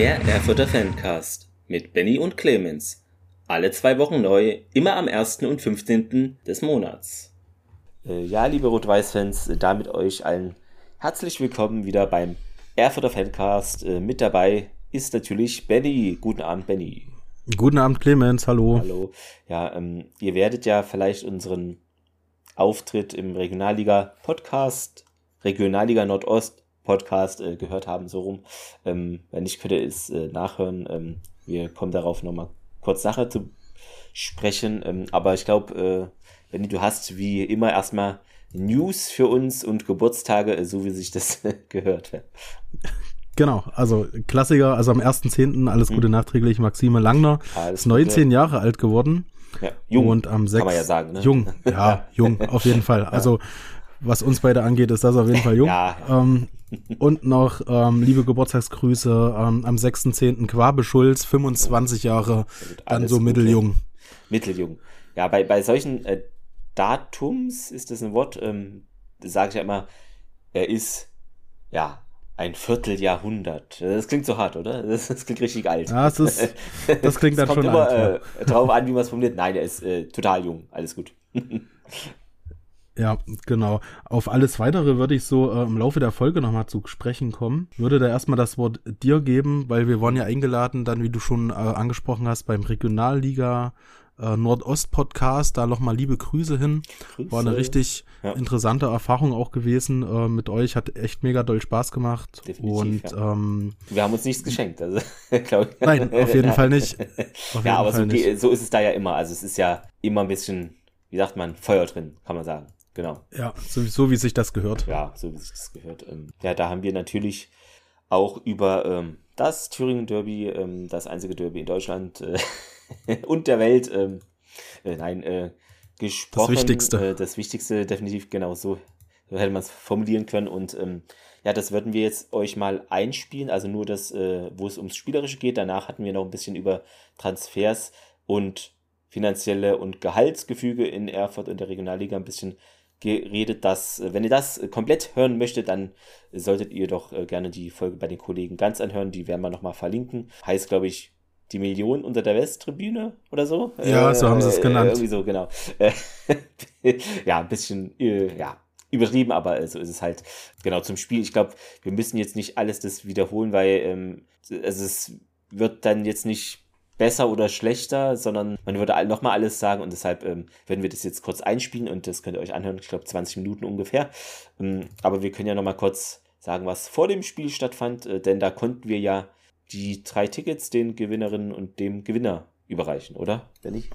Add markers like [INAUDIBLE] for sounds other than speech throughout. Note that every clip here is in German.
Der Erfurter Fancast mit Benny und Clemens. Alle zwei Wochen neu, immer am 1. und 15. des Monats. Äh, ja, liebe Rot-Weiß-Fans, damit euch allen herzlich willkommen wieder beim Erfurter Fancast. Äh, mit dabei ist natürlich Benny. Guten Abend, Benny. Guten Abend, Clemens. Hallo. Hallo. Ja, ähm, ihr werdet ja vielleicht unseren Auftritt im Regionalliga-Podcast, Regionalliga Nordost Podcast äh, gehört haben, so rum. Ähm, wenn nicht, könnt ihr es äh, nachhören. Ähm, wir kommen darauf nochmal kurz Sache zu sprechen. Ähm, aber ich glaube, äh, wenn du hast wie immer erstmal News für uns und Geburtstage, äh, so wie sich das [LAUGHS] gehört. Genau, also Klassiker, also am 1.10. alles mhm. Gute nachträglich, Maxime Langner alles ist 19 Gute. Jahre alt geworden. Ja, jung, und am 6. kann man ja sagen. Ne? Jung, ja, jung, auf jeden Fall. [LAUGHS] Also was uns beide angeht, ist das auf jeden Fall jung. ja. Ähm, und noch ähm, liebe Geburtstagsgrüße ähm, am 6.10. Quabe Schulz, 25 Jahre, dann so mitteljung. Mitteljung. Ja, bei, bei solchen äh, Datums ist das ein Wort, ähm, sage ich ja immer, er ist, ja, ein Vierteljahrhundert. Das klingt so hart, oder? Das, das klingt richtig alt. Ja, das, ist, [LAUGHS] das klingt dann kommt schon immer, alt. Äh, drauf an, wie man es formuliert. Nein, er ist äh, total jung. Alles gut. [LAUGHS] Ja, genau. Auf alles weitere würde ich so äh, im Laufe der Folge nochmal zu sprechen kommen. Würde da erstmal das Wort dir geben, weil wir waren ja eingeladen, dann, wie du schon äh, angesprochen hast, beim Regionalliga äh, Nordost-Podcast. Da nochmal liebe Grüße hin. Grüße. War eine richtig ja. interessante Erfahrung auch gewesen äh, mit euch. Hat echt mega doll Spaß gemacht. Definitiv, Und ja. ähm, wir haben uns nichts geschenkt, also [LAUGHS] glaube ich. Nein, auf jeden Fall nicht. [LAUGHS] Auf ja, aber so, so ist es da ja immer. Also es ist ja immer ein bisschen, wie sagt man, Feuer drin, kann man sagen. Genau. Ja, so, so wie sich das gehört. Ja, so wie sich das gehört. Ähm, ja, da haben wir natürlich auch über ähm, das Thüringen Derby, ähm, das einzige Derby in Deutschland äh, [LAUGHS] und der Welt, äh, nein, äh, gesprochen. Das Wichtigste. Das Wichtigste, definitiv, genau so, so hätte man es formulieren können. Und ähm, ja, das würden wir jetzt euch mal einspielen, also nur das, äh, wo es ums Spielerische geht. Danach hatten wir noch ein bisschen über Transfers und finanzielle und Gehaltsgefüge in Erfurt und der Regionalliga ein bisschen geredet, dass, äh, wenn ihr das äh, komplett hören möchtet, dann solltet ihr doch äh, gerne die Folge bei den Kollegen ganz anhören. Die werden wir nochmal verlinken. Heißt, glaube ich, die Million unter der Westtribüne oder so. Ja, so haben sie es genannt. irgendwie so, genau. [LAUGHS] ja, ein bisschen, ja, übertrieben, aber so ist es halt. Genau, zum Spiel. Ich glaube, wir müssen jetzt nicht alles das wiederholen, weil ähm, also es wird dann jetzt nicht besser oder schlechter, sondern man würde nochmal alles sagen und deshalb ähm, werden wir das jetzt kurz einspielen und das könnt ihr euch anhören, ich glaube 20 Minuten ungefähr. Ähm, aber wir können ja nochmal kurz sagen, was vor dem Spiel stattfand, äh, denn da konnten wir ja die drei Tickets den Gewinnerinnen und dem Gewinner überreichen, oder? Wenn nicht?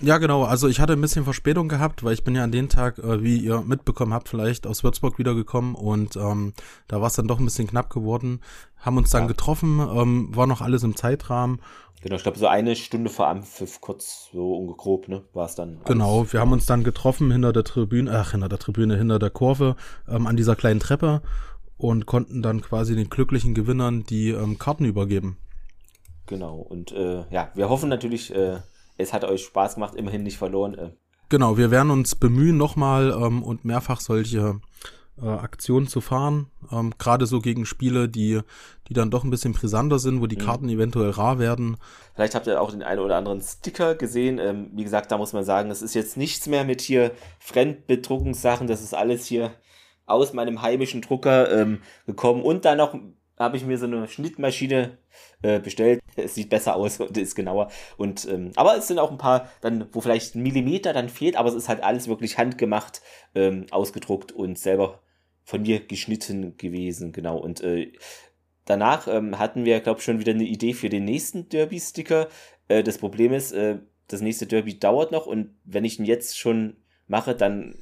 Ja, genau. Also ich hatte ein bisschen Verspätung gehabt, weil ich bin ja an den Tag, äh, wie ihr mitbekommen habt, vielleicht aus Würzburg wiedergekommen und ähm, da war es dann doch ein bisschen knapp geworden. Haben uns dann ja. getroffen, ähm, war noch alles im Zeitrahmen Genau, ich glaube, so eine Stunde vor Anpfiff, kurz so ungegrob, ne, war es dann. Genau, wir haben uns dann getroffen hinter der Tribüne, ach, hinter der Tribüne, hinter der Kurve, ähm, an dieser kleinen Treppe und konnten dann quasi den glücklichen Gewinnern die ähm, Karten übergeben. Genau, und äh, ja, wir hoffen natürlich, äh, es hat euch Spaß gemacht, immerhin nicht verloren. Äh. Genau, wir werden uns bemühen, nochmal ähm, und mehrfach solche äh, Aktionen zu fahren. Ähm, Gerade so gegen Spiele, die, die dann doch ein bisschen brisanter sind, wo die mhm. Karten eventuell rar werden. Vielleicht habt ihr auch den einen oder anderen Sticker gesehen. Ähm, wie gesagt, da muss man sagen, es ist jetzt nichts mehr mit hier Fremdbedruckungssachen. Das ist alles hier aus meinem heimischen Drucker ähm, gekommen. Und dann noch habe ich mir so eine Schnittmaschine äh, bestellt. [LAUGHS] Es sieht besser aus und ist genauer. Und ähm, aber es sind auch ein paar, dann wo vielleicht ein Millimeter dann fehlt, aber es ist halt alles wirklich handgemacht, ähm, ausgedruckt und selber von mir geschnitten gewesen, genau. Und äh, danach ähm, hatten wir, glaube ich, schon wieder eine Idee für den nächsten Derby-Sticker. Äh, das Problem ist, äh, das nächste Derby dauert noch und wenn ich ihn jetzt schon mache, dann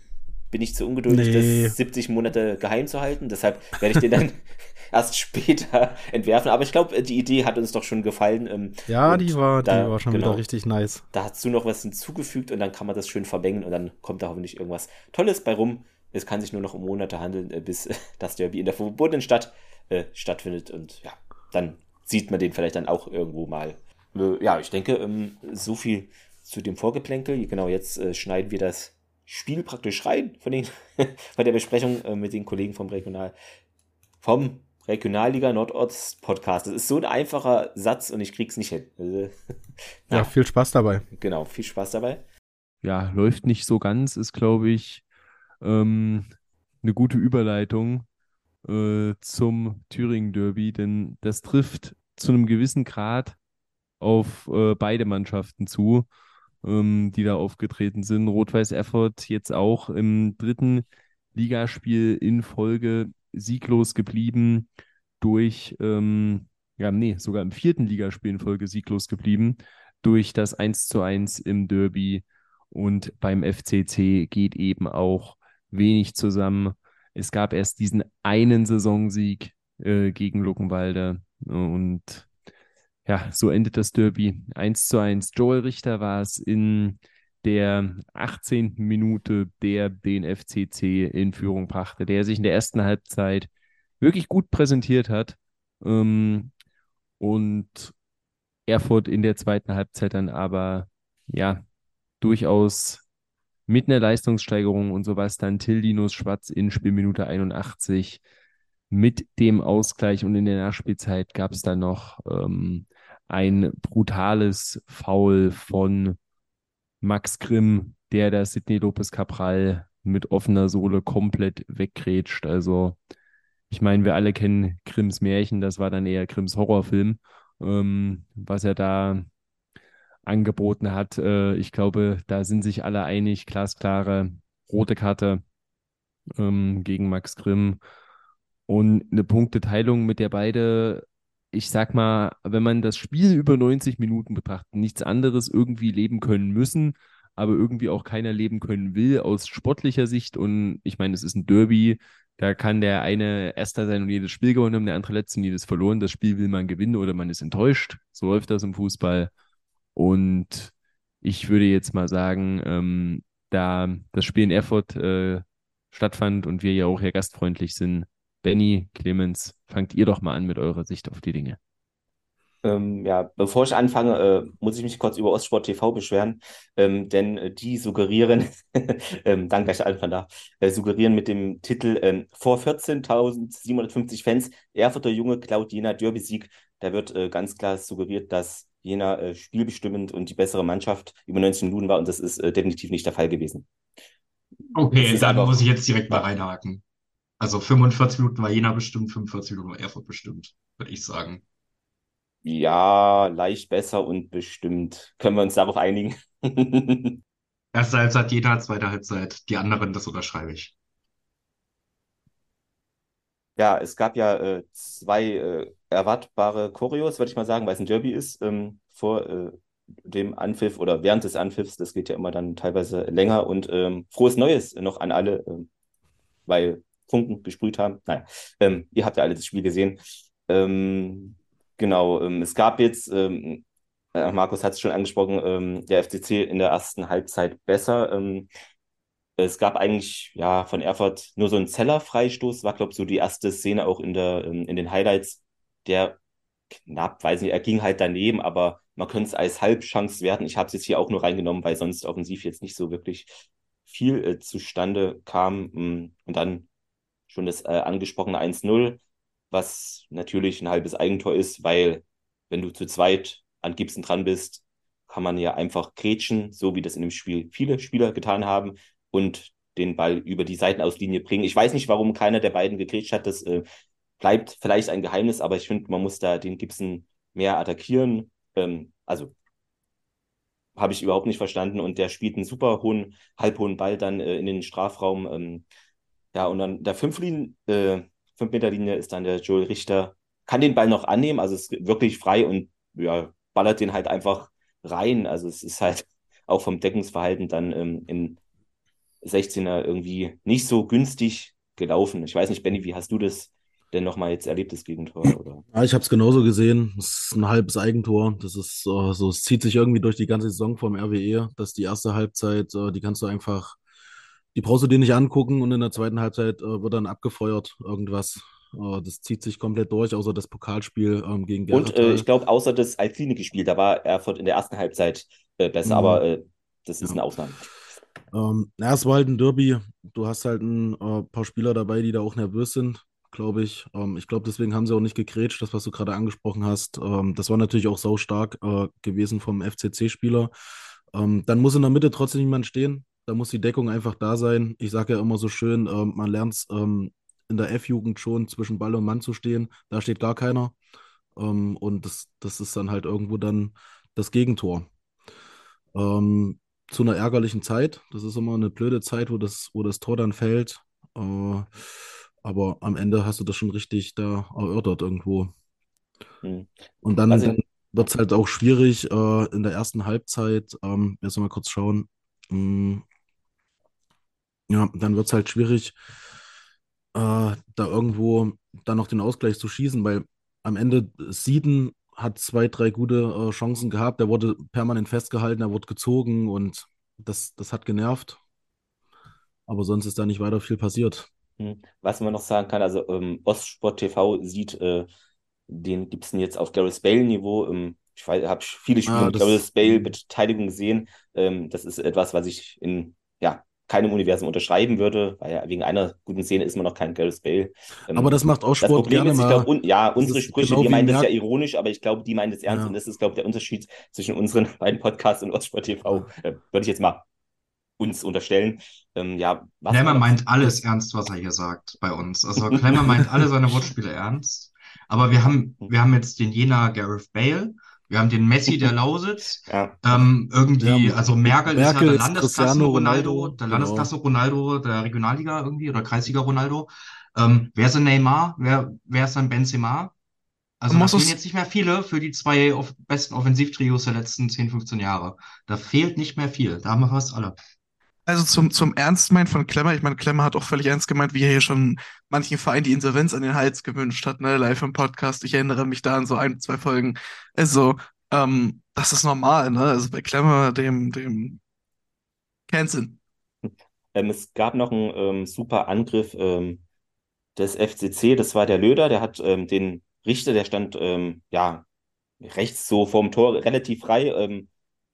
bin ich zu ungeduldig, nee. das 70 Monate geheim zu halten. Deshalb werde ich den dann [LAUGHS] [LAUGHS] erst [LAUGHS] später entwerfen. Aber ich glaube, die Idee hat uns doch schon gefallen. Ähm, ja, die war, da, die war schon genau, wieder richtig nice. Da hast du noch was hinzugefügt und dann kann man das schön vermengen und dann kommt da hoffentlich irgendwas Tolles bei rum. Es kann sich nur noch um Monate handeln, äh, bis [LAUGHS] das Derby in der verbotenen Stadt äh, stattfindet. Und ja, dann sieht man den vielleicht dann auch irgendwo mal. Äh, ja, ich denke, ähm, so viel zu dem Vorgeplänkel. Genau, jetzt äh, schneiden wir das Spiel praktisch rein von, den, [LAUGHS] von der Besprechung äh, mit den Kollegen vom Regional, vom Regionalliga Nordost Podcast. Das ist so ein einfacher Satz und ich krieg's nicht hin. [LAUGHS] ja, ja, viel Spaß dabei. Genau, viel Spaß dabei. Ja, läuft nicht so ganz, ist glaube ich ähm, eine gute Überleitung äh, zum Thüringen Derby, denn das trifft zu einem gewissen Grad auf äh, beide Mannschaften zu, ähm, die da aufgetreten sind. Rot-Weiß Erfurt jetzt auch im dritten Ligaspiel in Folge sieglos geblieben durch, ähm, ja, nee, sogar im vierten Ligaspiel in Folge sieglos geblieben durch das 1 zu 1 im Derby. Und beim FCC geht eben auch wenig zusammen. Es gab erst diesen einen Saisonsieg äh, gegen Luckenwalde und ja, so endet das Derby 1 zu 1. Joel Richter war es in der 18. Minute, der den FCC in Führung brachte, der sich in der ersten Halbzeit wirklich gut präsentiert hat. Ähm, und Erfurt in der zweiten Halbzeit dann aber ja durchaus mit einer Leistungssteigerung und sowas dann Till Linus Schwarz in Spielminute 81 mit dem Ausgleich und in der Nachspielzeit gab es dann noch ähm, ein brutales Foul von Max Grimm, der da Sidney Lopez Cabral mit offener Sohle komplett weggrätscht. Also, ich meine, wir alle kennen Grimms Märchen, das war dann eher Grimms Horrorfilm, ähm, was er da angeboten hat. Äh, ich glaube, da sind sich alle einig, glasklare rote Karte ähm, gegen Max Grimm und eine Punkteteilung, mit der beide ich sag mal, wenn man das Spiel über 90 Minuten betrachtet, nichts anderes irgendwie leben können müssen, aber irgendwie auch keiner leben können will aus sportlicher Sicht. Und ich meine, es ist ein Derby, da kann der eine Erster sein und jedes Spiel gewonnen haben, der andere Letzte und jedes verloren. Das Spiel will man gewinnen oder man ist enttäuscht. So läuft das im Fußball. Und ich würde jetzt mal sagen, ähm, da das Spiel in Erfurt äh, stattfand und wir ja auch hier gastfreundlich sind, Benny, Clemens, fangt ihr doch mal an mit eurer Sicht auf die Dinge. Ähm, ja, bevor ich anfange, äh, muss ich mich kurz über Ostsport TV beschweren, ähm, denn äh, die suggerieren, [LAUGHS] ähm, danke, ich anfangen darf, äh, suggerieren mit dem Titel ähm, vor 14.750 Fans, Erfurter Junge klaut Jena Derby-Sieg. Da wird äh, ganz klar suggeriert, dass Jena äh, spielbestimmend und die bessere Mannschaft über 19 Minuten war und das ist äh, definitiv nicht der Fall gewesen. Okay, dann muss ich jetzt direkt mal reinhaken. Also 45 Minuten war Jena bestimmt, 45 Minuten war Erfurt bestimmt, würde ich sagen. Ja, leicht besser und bestimmt. Können wir uns darauf einigen? [LAUGHS] Erste Halbzeit Jena, zweite Halbzeit die anderen, das unterschreibe ich. Ja, es gab ja äh, zwei äh, erwartbare Choreos, würde ich mal sagen, weil es ein Derby ist, ähm, vor äh, dem Anpfiff oder während des Anpfiffs. Das geht ja immer dann teilweise länger und ähm, frohes Neues noch an alle, ähm, weil Funken gesprüht haben. Naja, ähm, ihr habt ja alle das Spiel gesehen. Ähm, genau, ähm, es gab jetzt, ähm, äh, Markus hat es schon angesprochen, ähm, der FCC in der ersten Halbzeit besser. Ähm, es gab eigentlich ja von Erfurt nur so einen Zeller-Freistoß, war, glaube ich, so die erste Szene auch in, der, in den Highlights. Der knapp, weiß nicht, er ging halt daneben, aber man könnte es als Halbchance werten. Ich habe es jetzt hier auch nur reingenommen, weil sonst offensiv jetzt nicht so wirklich viel äh, zustande kam. Mm, und dann schon das äh, angesprochene 1-0, was natürlich ein halbes Eigentor ist, weil wenn du zu zweit an Gibson dran bist, kann man ja einfach grätschen, so wie das in dem Spiel viele Spieler getan haben und den Ball über die Seitenauslinie bringen. Ich weiß nicht, warum keiner der beiden gegrätscht hat. Das äh, bleibt vielleicht ein Geheimnis, aber ich finde, man muss da den Gibson mehr attackieren. Ähm, also habe ich überhaupt nicht verstanden. Und der spielt einen super hohen, halbhohen Ball dann äh, in den Strafraum. Ähm, ja, und dann der 5 äh, fünf Meter Linie ist dann der Joel Richter, kann den Ball noch annehmen, also ist wirklich frei und ja, ballert den halt einfach rein. Also es ist halt [LAUGHS] auch vom Deckungsverhalten dann ähm, in 16er irgendwie nicht so günstig gelaufen. Ich weiß nicht, Benny, wie hast du das denn nochmal jetzt erlebt, das Gegentor? Oder? Ja, ich habe es genauso gesehen. Es ist ein halbes Eigentor. Das ist uh, so, es zieht sich irgendwie durch die ganze Saison vom RWE, dass die erste Halbzeit, uh, die kannst du einfach die brauchst du dir nicht angucken und in der zweiten Halbzeit äh, wird dann abgefeuert irgendwas. Äh, das zieht sich komplett durch, außer das Pokalspiel ähm, gegen Gerrit. Und äh, ich glaube, außer das Alpine-Spiel, da war Erfurt in der ersten Halbzeit äh, besser, mhm. aber äh, das ist ja. eine Ausnahme. Ähm, ja, es war halt ein Derby. Du hast halt ein äh, paar Spieler dabei, die da auch nervös sind. glaube ich. Ähm, ich glaube, deswegen haben sie auch nicht gegrätscht, das, was du gerade angesprochen hast. Ähm, das war natürlich auch sau stark äh, gewesen vom FCC-Spieler. Ähm, dann muss in der Mitte trotzdem niemand stehen. Da muss die Deckung einfach da sein. Ich sage ja immer so schön, ähm, man lernt es ähm, in der F-Jugend schon zwischen Ball und Mann zu stehen. Da steht gar keiner. Ähm, und das, das ist dann halt irgendwo dann das Gegentor. Ähm, zu einer ärgerlichen Zeit. Das ist immer eine blöde Zeit, wo das, wo das Tor dann fällt. Äh, aber am Ende hast du das schon richtig da erörtert irgendwo. Hm. Und dann, also, dann wird es halt auch schwierig äh, in der ersten Halbzeit. Ähm, jetzt mal kurz schauen. Ähm, ja, dann wird es halt schwierig, äh, da irgendwo dann noch den Ausgleich zu schießen, weil am Ende Sieden hat zwei, drei gute äh, Chancen gehabt. Er wurde permanent festgehalten, er wurde gezogen und das, das hat genervt. Aber sonst ist da nicht weiter viel passiert. Hm. Was man noch sagen kann, also ähm, Ostsport TV sieht äh, den Gibson jetzt auf Gareth Bale-Niveau. Ähm, ich habe viele Spiele ah, mit Gareth Bale-Beteiligung hm. gesehen. Ähm, das ist etwas, was ich in ja, keinem Universum unterschreiben würde, weil ja wegen einer guten Szene ist man noch kein Gareth Bale. Ähm, aber das macht auch Sport das Problem gerne ist, ich glaub, un, ja, unsere Sprüche, genau die meinen das ja ironisch, aber ich glaube, die meinen das ernst ja. und das ist, glaube ich, der Unterschied zwischen unseren [LAUGHS] beiden Podcasts und Ostsport TV. Äh, würde ich jetzt mal uns unterstellen. Ähm, ja, Klemmer meint alles ernst, was er hier sagt bei uns. Also Klemmer meint alle seine Wortspiele [LAUGHS] ernst. Aber wir haben, wir haben jetzt den Jena Gareth Bale, wir haben den Messi der [LAUGHS] Lausitz. Ja. Ähm, irgendwie, also Merkel, Merkel ist ja der Landesklasse Ronaldo, der Landesklasse genau. Ronaldo der Regionalliga irgendwie oder Kreisliga Ronaldo. Ähm, wer ist ein Neymar? Wer, wer ist ein Benzema? Also da fehlen jetzt nicht mehr viele für die zwei besten Offensivtrios der letzten 10, 15 Jahre. Da fehlt nicht mehr viel. Da haben wir fast alle. Also zum, zum Ernstmein von Klemmer, ich meine, Klemmer hat auch völlig ernst gemeint, wie er hier schon manchen Verein die Insolvenz an den Hals gewünscht hat, ne, live im Podcast. Ich erinnere mich da an so ein, zwei Folgen. Also, ähm, das ist normal, ne? Also bei Klemmer, dem, dem Canceln. Ähm, es gab noch einen ähm, super Angriff ähm, des FCC, das war der Löder, der hat ähm, den Richter, der stand ähm, ja rechts so vorm Tor relativ frei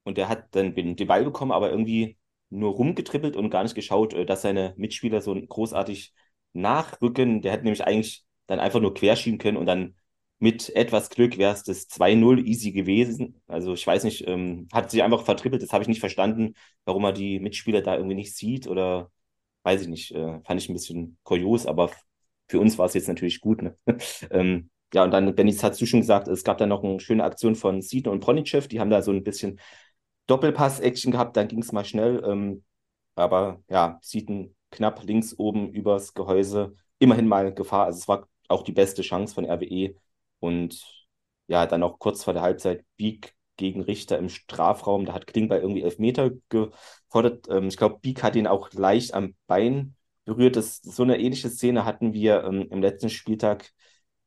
und der hat dann den Ball bekommen, aber irgendwie nur rumgetrippelt und gar nicht geschaut, äh, dass seine Mitspieler so großartig nachrücken. Der hätte nämlich eigentlich dann einfach nur querschieben können und dann mit etwas Glück wäre es das 2-0 easy gewesen. Also ich weiß nicht, ähm, hat sich einfach vertrippelt, das habe ich nicht verstanden, warum er die Mitspieler da irgendwie nicht sieht oder weiß ich nicht, äh, fand ich ein bisschen kurios, aber für uns war es jetzt natürlich gut. Ne? [LAUGHS] ähm, ja, und dann, Dennis, hast du schon gesagt, es gab da noch eine schöne Aktion von Siedler und Pronichev, die haben da so ein bisschen Doppelpass-Action gehabt, dann ging es mal schnell. Ähm, aber ja, Seaton knapp links oben übers Gehäuse. Immerhin mal Gefahr. Also es war auch die beste Chance von RWE. Und ja, dann auch kurz vor der Halbzeit Bieg gegen Richter im Strafraum. Da hat Klingbeil irgendwie elf Meter gefordert. Ähm, ich glaube, Bieg hat ihn auch leicht am Bein berührt. Das, so eine ähnliche Szene hatten wir ähm, im letzten Spieltag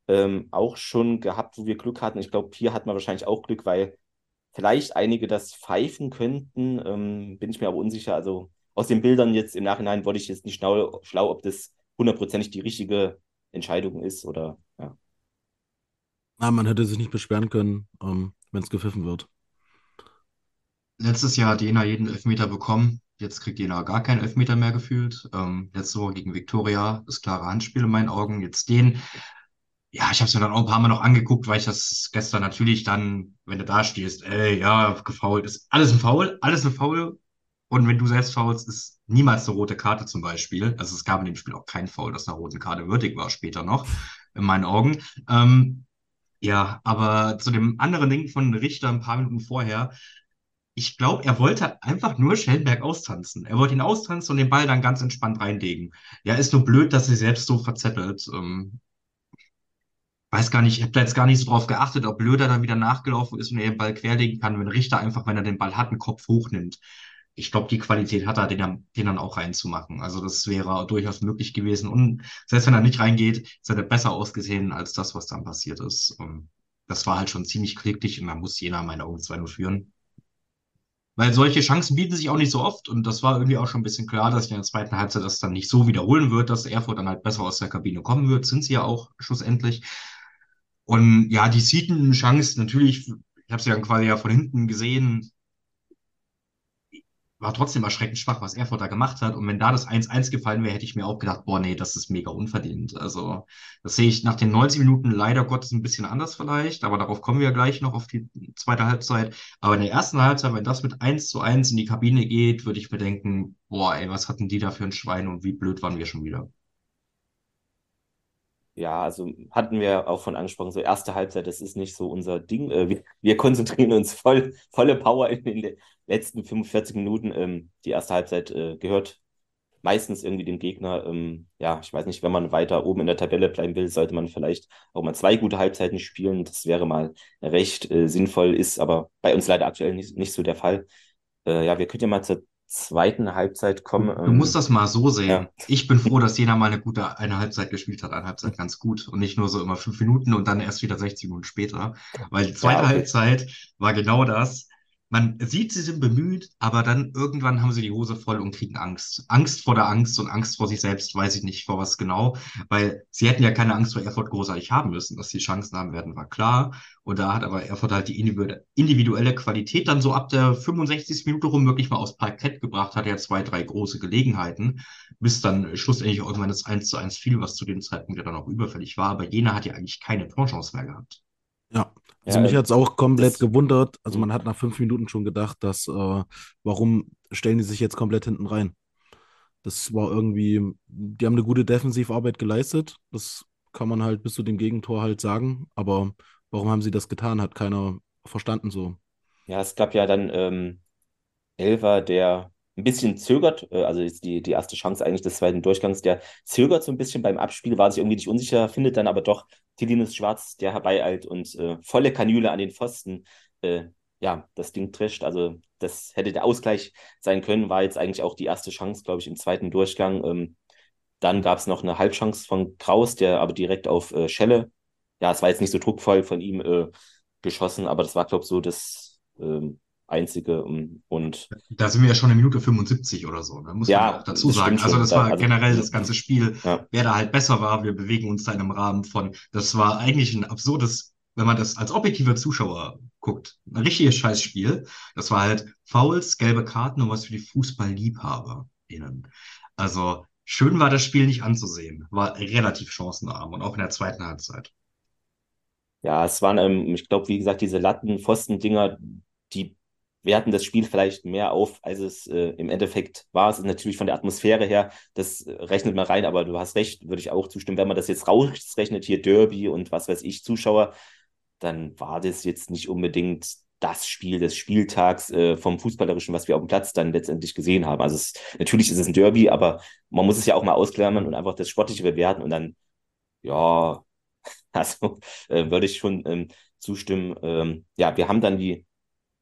ähm, auch schon gehabt, wo wir Glück hatten. Ich glaube, hier hat man wahrscheinlich auch Glück, weil vielleicht einige das pfeifen könnten, ähm, bin ich mir aber unsicher. Also aus den Bildern jetzt im Nachhinein wollte ich jetzt nicht schlau, schlau ob das hundertprozentig die richtige Entscheidung ist oder ja. Na, man hätte sich nicht beschweren können, ähm, wenn es gepfiffen wird. Letztes Jahr hat Jena jeden Elfmeter bekommen. Jetzt kriegt Jena gar keinen Elfmeter mehr gefühlt. Ähm, letzte Woche gegen Viktoria, das klare Handspiel in meinen Augen. Jetzt den ja, ich habe es mir dann auch ein paar Mal noch angeguckt, weil ich das gestern natürlich dann, wenn du da stehst, ey, ja, gefault ist alles ein Foul, alles ein Foul. Und wenn du selbst faulst, ist niemals eine rote Karte zum Beispiel. Also es gab in dem Spiel auch kein Foul, das einer roten Karte würdig war, später noch, in meinen Augen. Ähm, ja, aber zu dem anderen Ding von Richter ein paar Minuten vorher, ich glaube, er wollte einfach nur Schellenberg austanzen. Er wollte ihn austanzen und den Ball dann ganz entspannt reinlegen. Ja, ist nur blöd, dass er selbst so verzettelt. Ähm, weiß gar nicht, ich habe da jetzt gar nicht so drauf geachtet, ob Blöder dann wieder nachgelaufen ist und er den Ball querlegen kann, wenn Richter einfach, wenn er den Ball hat, einen Kopf hochnimmt. Ich glaube, die Qualität hat er, den, den dann auch reinzumachen. Also das wäre durchaus möglich gewesen. Und selbst wenn er nicht reingeht, ist er besser ausgesehen als das, was dann passiert ist. Und das war halt schon ziemlich kläglich und da muss jener meine Augen 2-0 führen. Weil solche Chancen bieten sich auch nicht so oft und das war irgendwie auch schon ein bisschen klar, dass ich in der zweiten Halbzeit das dann nicht so wiederholen wird, dass Erfurt dann halt besser aus der Kabine kommen wird. Sind sie ja auch schlussendlich. Und ja, die Seaton Chance natürlich, ich habe sie dann quasi ja von hinten gesehen, war trotzdem erschreckend schwach, was Erfurt da gemacht hat. Und wenn da das 1-1 gefallen wäre, hätte ich mir auch gedacht, boah, nee, das ist mega unverdient. Also, das sehe ich nach den 90 Minuten leider Gottes ein bisschen anders vielleicht, aber darauf kommen wir gleich noch auf die zweite Halbzeit. Aber in der ersten Halbzeit, wenn das mit 1 zu 1 in die Kabine geht, würde ich bedenken, boah, ey, was hatten die da für ein Schwein und wie blöd waren wir schon wieder. Ja, also hatten wir auch von angesprochen, so erste Halbzeit, das ist nicht so unser Ding. Äh, wir, wir konzentrieren uns voll, volle Power in, den letzten 45 Minuten. Ähm, die erste Halbzeit äh, gehört meistens irgendwie dem Gegner. Ähm, ja, ich weiß nicht, wenn man weiter oben in der Tabelle bleiben will, sollte man vielleicht auch mal zwei gute Halbzeiten spielen. Das wäre mal recht äh, sinnvoll, ist aber bei uns leider aktuell nicht, nicht so der Fall. Äh, ja, wir können ja mal zur zweiten Halbzeit kommen. Du musst das mal so sehen. Ja. Ich bin froh, dass Jena mal eine gute eine Halbzeit gespielt hat, eine Halbzeit ganz gut und nicht nur so immer fünf Minuten und dann erst wieder 60 Minuten später. Weil die zweite ja, okay. Halbzeit war genau das man sieht, sie sind bemüht, aber dann irgendwann haben sie die Hose voll und kriegen Angst. Angst vor der Angst und Angst vor sich selbst, weiß ich nicht vor was genau, weil sie hätten ja keine Angst vor Erfurt großartig haben müssen, dass sie Chancen haben werden, war klar. Und da hat aber Erfurt halt die individuelle Qualität dann so ab der 65. Minute rum wirklich mal aufs Parkett gebracht, hat ja zwei, drei große Gelegenheiten, bis dann schlussendlich irgendwann das 1 zu 1 fiel, was zu dem Zeitpunkt ja dann auch überfällig war. Aber Jena hat ja eigentlich keine Torchance mehr gehabt. Ja, also ja, mich hat es auch komplett gewundert. Also man hat nach fünf Minuten schon gedacht, dass äh, warum stellen die sich jetzt komplett hinten rein? Das war irgendwie, die haben eine gute Defensivarbeit geleistet. Das kann man halt bis zu dem Gegentor halt sagen. Aber warum haben sie das getan, hat keiner verstanden so. Ja, es gab ja dann ähm, Elver, der ein bisschen zögert, äh, also ist die, die erste Chance eigentlich des zweiten Durchgangs, der zögert so ein bisschen beim Abspiel, war sich irgendwie nicht unsicher, findet dann aber doch Tilinus Schwarz, der herbeieilt und äh, volle Kanüle an den Pfosten, äh, ja, das Ding trischt. Also das hätte der Ausgleich sein können, war jetzt eigentlich auch die erste Chance, glaube ich, im zweiten Durchgang. Ähm, dann gab es noch eine Halbchance von Kraus, der aber direkt auf äh, Schelle, ja, es war jetzt nicht so druckvoll von ihm äh, geschossen, aber das war, glaube ich, so das ähm, einzige und da sind wir ja schon in Minute 75 oder so, ne? muss ja, man auch dazu sagen. Also das war also, generell das ganze Spiel, ja. wer da halt besser war, wir bewegen uns da in einem Rahmen von, das war eigentlich ein absurdes, wenn man das als objektiver Zuschauer guckt, ein richtiges Scheißspiel. Das war halt Fouls, gelbe Karten und was für die FußballliebhaberInnen. Also schön war das Spiel nicht anzusehen, war relativ chancenarm und auch in der zweiten Halbzeit. Ja, es waren, ähm, ich glaube, wie gesagt, diese Latten-Pfosten-Dinger, die werten das Spiel vielleicht mehr auf, als es äh, im Endeffekt war. Es ist natürlich von der Atmosphäre her, das äh, rechnet man rein, aber du hast recht, würde ich auch zustimmen. Wenn man das jetzt rausrechnet, hier Derby und was weiß ich, Zuschauer, dann war das jetzt nicht unbedingt das Spiel des Spieltags äh, vom Fußballerischen, was wir auf dem Platz dann letztendlich gesehen haben. Also es, natürlich ist es ein Derby, aber man muss es ja auch mal ausklammern und einfach das Sportliche bewerten und dann, ja, [LAUGHS] also äh, würde ich schon ähm, zustimmen. Ähm, ja, wir haben dann die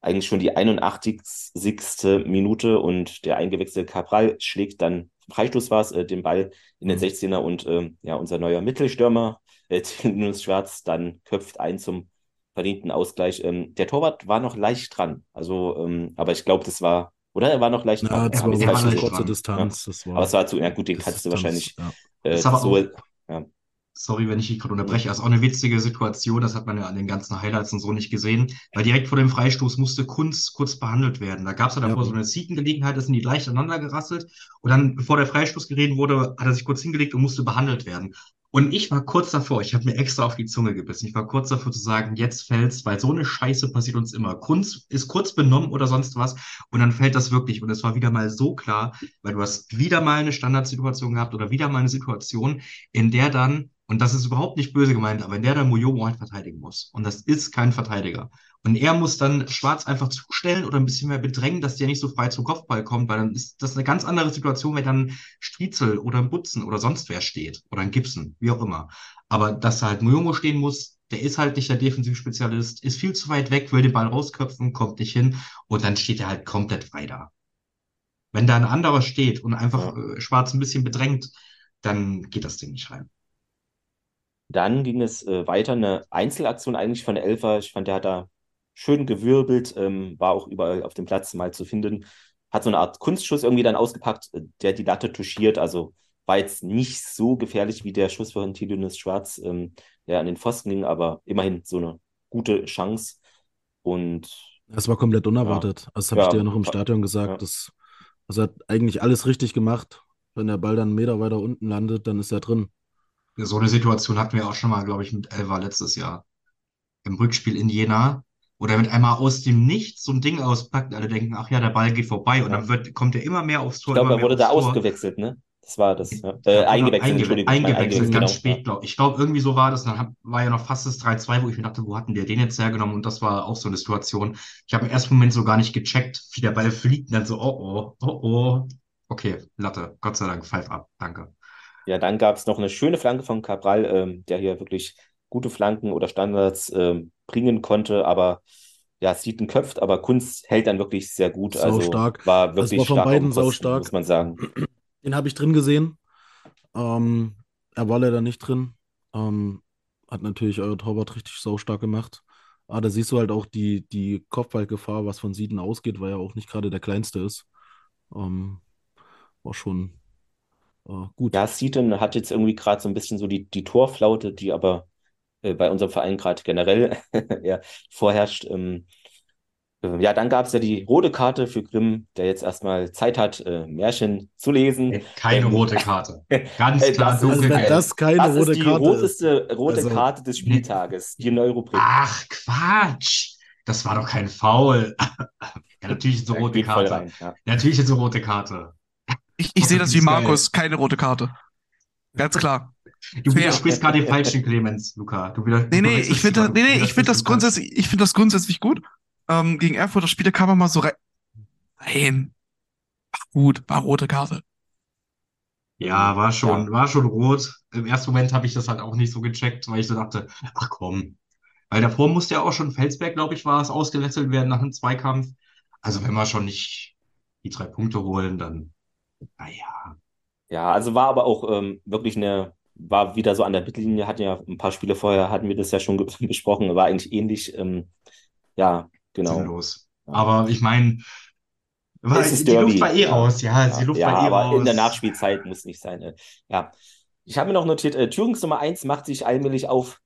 eigentlich schon die 81. Minute und der eingewechselte Cabral schlägt dann, Freistoß war es, äh, den Ball in den 16er mhm. und äh, ja, unser neuer Mittelstürmer, äh, [LAUGHS] Schwarz, dann köpft ein zum verdienten Ausgleich. Ähm, der Torwart war noch leicht dran, also, ähm, aber ich glaube, das war, oder er war noch leicht ja, dran. Das war, eine kurze Distanz. Ja. Das war aber es war zu, ja gut, den kannst du wahrscheinlich ja. äh, so, ja sorry, wenn ich dich gerade unterbreche, das ist auch eine witzige Situation, das hat man ja an den ganzen Highlights und so nicht gesehen, weil direkt vor dem Freistoß musste Kunz kurz behandelt werden. Da gab es ja davor ja. so eine Ziegengelegenheit, da sind die leicht aneinander gerasselt und dann, bevor der Freistoß geredet wurde, hat er sich kurz hingelegt und musste behandelt werden. Und ich war kurz davor, ich habe mir extra auf die Zunge gebissen. Ich war kurz davor zu sagen, jetzt fällt's, weil so eine Scheiße passiert uns immer. Kunz ist kurz benommen oder sonst was und dann fällt das wirklich. Und es war wieder mal so klar, weil du hast wieder mal eine Standardsituation gehabt oder wieder mal eine Situation, in der dann und das ist überhaupt nicht böse gemeint, aber in der der Moyomo halt verteidigen muss. Und das ist kein Verteidiger. Und er muss dann Schwarz einfach zustellen oder ein bisschen mehr bedrängen, dass der nicht so frei zum Kopfball kommt, weil dann ist das eine ganz andere Situation, wenn dann Striezel oder ein Butzen oder sonst wer steht. Oder ein Gibson, wie auch immer. Aber dass halt Moyomo stehen muss, der ist halt nicht der Defensivspezialist, ist viel zu weit weg, will den Ball rausköpfen, kommt nicht hin und dann steht er halt komplett frei da. Wenn da ein anderer steht und einfach ja. Äh, Schwarz ein bisschen bedrängt, dann geht das Ding nicht rein. Dann ging es äh, weiter, eine Einzelaktion eigentlich von Elfer. Ich fand, der hat da schön gewirbelt, ähm, war auch überall auf dem Platz mal zu finden. Hat so eine Art Kunstschuss irgendwie dann ausgepackt, äh, der die Latte touchiert. Also war jetzt nicht so gefährlich wie der Schuss von Tilius Schwarz, ähm, der an den Pfosten ging, aber immerhin so eine gute Chance. Und das war komplett unerwartet. Ja, also das habe ja, ich dir ja noch im Stadion gesagt. Ja. Das Also er hat eigentlich alles richtig gemacht. Wenn der Ball dann einen Meter weiter unten landet, dann ist er drin. So eine Situation hatten wir auch schon mal, glaube ich, mit Elva letztes Jahr. Im Rückspiel in Jena, wo der mit einmal aus dem Nichts so ein Ding auspackt und alle denken, ach ja, der Ball geht vorbei. Und Ja. dann wird, kommt er immer mehr aufs Ich Tor, glaube, immer er wurde da Tor. ausgewechselt, ne? Das war das. Ja. Äh, oder eingewechselt, eingewe- Entschuldigung. ich eingewechselt, eingewechselt, ganz genau. spät, glaube ich. Ich glaube, irgendwie so war das. Und dann hab, war ja noch fast das 3-2, wo ich mir dachte, wo hatten der den jetzt hergenommen? Und das war auch so eine Situation. Ich habe im ersten Moment so gar nicht gecheckt, wie der Ball fliegt. Und dann so, oh, oh, oh, oh. Okay, Latte. Gott sei Dank, pfeif ab. Danke. Ja, dann gab es noch eine schöne Flanke von Cabral, ähm, der hier wirklich gute Flanken oder Standards ähm, bringen konnte, aber ja, Seaton köpft, aber Kunz hält dann wirklich sehr gut. Also Saustark. war Das wirklich war von stark beiden Pfosten, saustark. muss man sagen. [CLEARS THROAT] Den habe ich drin gesehen. Ähm, er war leider nicht drin. Ähm, hat natürlich euer Torwart richtig saustark gemacht. Aber da siehst du halt auch die, die Kopfballgefahr, was von Sieden ausgeht, weil er auch nicht gerade der Kleinste ist. Ähm, war schon äh, gut. Ja, Seaton hat jetzt irgendwie gerade so ein bisschen so die, die Torflaute, die aber äh, bei unserem Verein gerade generell [LAUGHS] ja, vorherrscht. Ähm, äh, ja, dann gab es ja die rote Karte für Grimm, der jetzt erstmal Zeit hat, äh, Märchen zu lesen. Keine Ähm, rote Karte. Ganz [LAUGHS] klar, das ist- Also dunkelgelb. das keine Das rote ist die Karte ist. roteste rote Also- Karte des Spieltages, die neue Rubrik. Ach, Quatsch. Das war doch kein Foul. [LAUGHS] Ja, natürlich ist es eine rote Karte. rein, ja. Natürlich ist es eine rote Karte. Ich, ich sehe das wie ist geil. Markus, keine rote Karte. Ganz klar. Du widersprichst gerade den falschen Clemens, Luca. Du wieder, Nee, du nee, ich finde nee, nee, ich finde das grundsätzlich, ich finde das grundsätzlich gut. Ähm, gegen Erfurt, das Spiel, da kam man mal so rein. Nein. War gut, war rote Karte. Ja, war schon, Ja. war schon rot. Im ersten Moment habe ich das halt auch nicht so gecheckt, weil ich so dachte, ach komm. Weil davor musste ja auch schon Felsberg, glaube ich, war es, ausgewechselt werden nach einem Zweikampf. Also wenn wir schon nicht die drei Punkte holen, dann, naja. Ja, also war aber auch ähm, wirklich eine, war wieder so an der Mittellinie, hatten ja ein paar Spiele vorher, hatten wir das ja schon [LAUGHS] besprochen, war eigentlich ähnlich. Ähm, ja, genau. sinnlos. Ja. Aber ich meine, die Luft Derby. war eh raus, ja, Ja, die Luft ja, war eh aber raus. in der Nachspielzeit muss nicht sein. äh. Ja, ich habe mir noch notiert, äh, Thürings Nummer 1 macht sich allmählich auf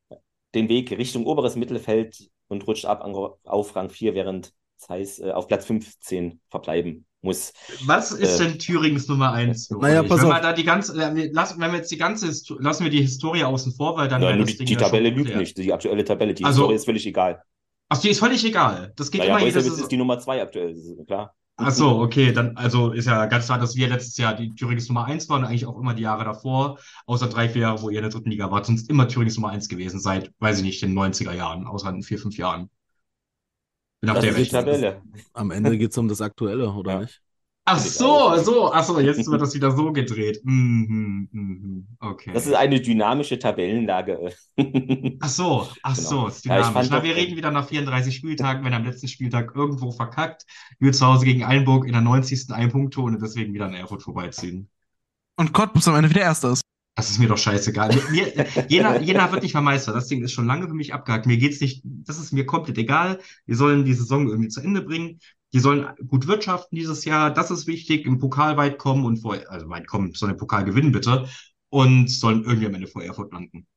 den Weg Richtung oberes Mittelfeld und rutscht ab an, auf Rang 4, während Zeiss äh, auf Platz 15 verbleiben muss. Was ist Äh, denn Thürings Nummer eins? Naja, pass wenn auf. wir da die ganze, äh, lassen, wenn wir jetzt die ganze, Histo- lassen wir die Historie außen vor, weil dann Ja, nur das die, Ding die ja schon Tabelle lügt geklärt. nicht, die aktuelle Tabelle, die Also- Historie ist völlig egal. Ach, die ist völlig egal. Das geht Naja, immer, das Meuselwitz ist, ist die Nummer 2 aktuell, klar. ach so, okay, dann, also ist ja ganz klar, dass wir letztes Jahr die Thürings Nummer eins waren und eigentlich auch immer die Jahre davor, außer drei, vier Jahre, wo ihr in der dritten Liga wart, sonst immer Thürings Nummer eins gewesen, seit, weiß ich nicht, den 90er Jahren, außer in vier, fünf Jahren. Bin auf Das der ist die Welt. Tabelle. Am Ende geht es um das Aktuelle, oder Ja. nicht? Ach so, so, ach so, jetzt wird das wieder so gedreht. Mhm, mhm, okay. Das ist eine dynamische Tabellenlage. Ach so, ach Genau. so, ist dynamisch. Na, doch, wir äh, reden wieder nach 34 Spieltagen, wenn er am letzten Spieltag irgendwo verkackt, wir zu Hause gegen Einburg in der 90. ein Punkt und deswegen wieder an Erfurt vorbeiziehen. Und Cottbus am Ende wieder Erster ist. Das ist mir doch scheißegal. Mir, Jena, Jena wird nicht mehr Meister. Das Ding ist schon lange für mich abgehakt. Mir geht's nicht, das ist mir komplett egal. Wir sollen die Saison irgendwie zu Ende bringen. Die sollen gut wirtschaften dieses Jahr. Das ist wichtig. Im Pokal weit kommen und vor, also weit kommen, sollen den Pokal gewinnen, bitte. Und sollen irgendwie am Ende vor Erfurt landen.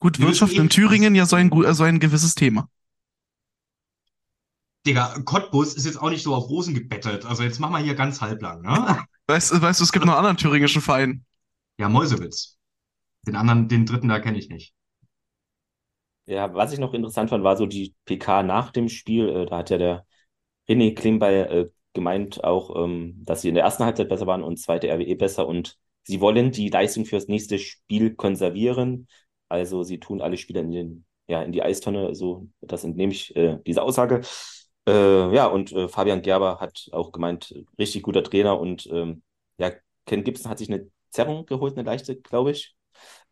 Gut, Wir Wirtschaft in Thüringen ja so ein, so ein gewisses Thema. Digga, Cottbus ist jetzt auch nicht so auf Rosen gebettelt. Also jetzt mach mal hier ganz halblang, ne? Weißt, du- weißt du, es gibt noch einen anderen thüringischen Verein. Ja, Mäusewitz. Den anderen, den dritten da kenne ich nicht. Ja, was ich noch interessant fand, war so die PK nach dem Spiel. Äh, da hat ja der René Klimball äh, gemeint auch, ähm, dass sie in der ersten Halbzeit besser waren und zweite RWE besser und sie wollen die Leistung fürs nächste Spiel konservieren. Also sie tun alle Spieler in den, ja, in die Eistonne, so, das entnehme ich äh, diese Aussage. Äh, ja, und äh, Fabian Gerber hat auch gemeint, richtig guter Trainer und ähm, ja, Ken Gibson hat sich eine Zerrung geholt, eine leichte, glaube ich.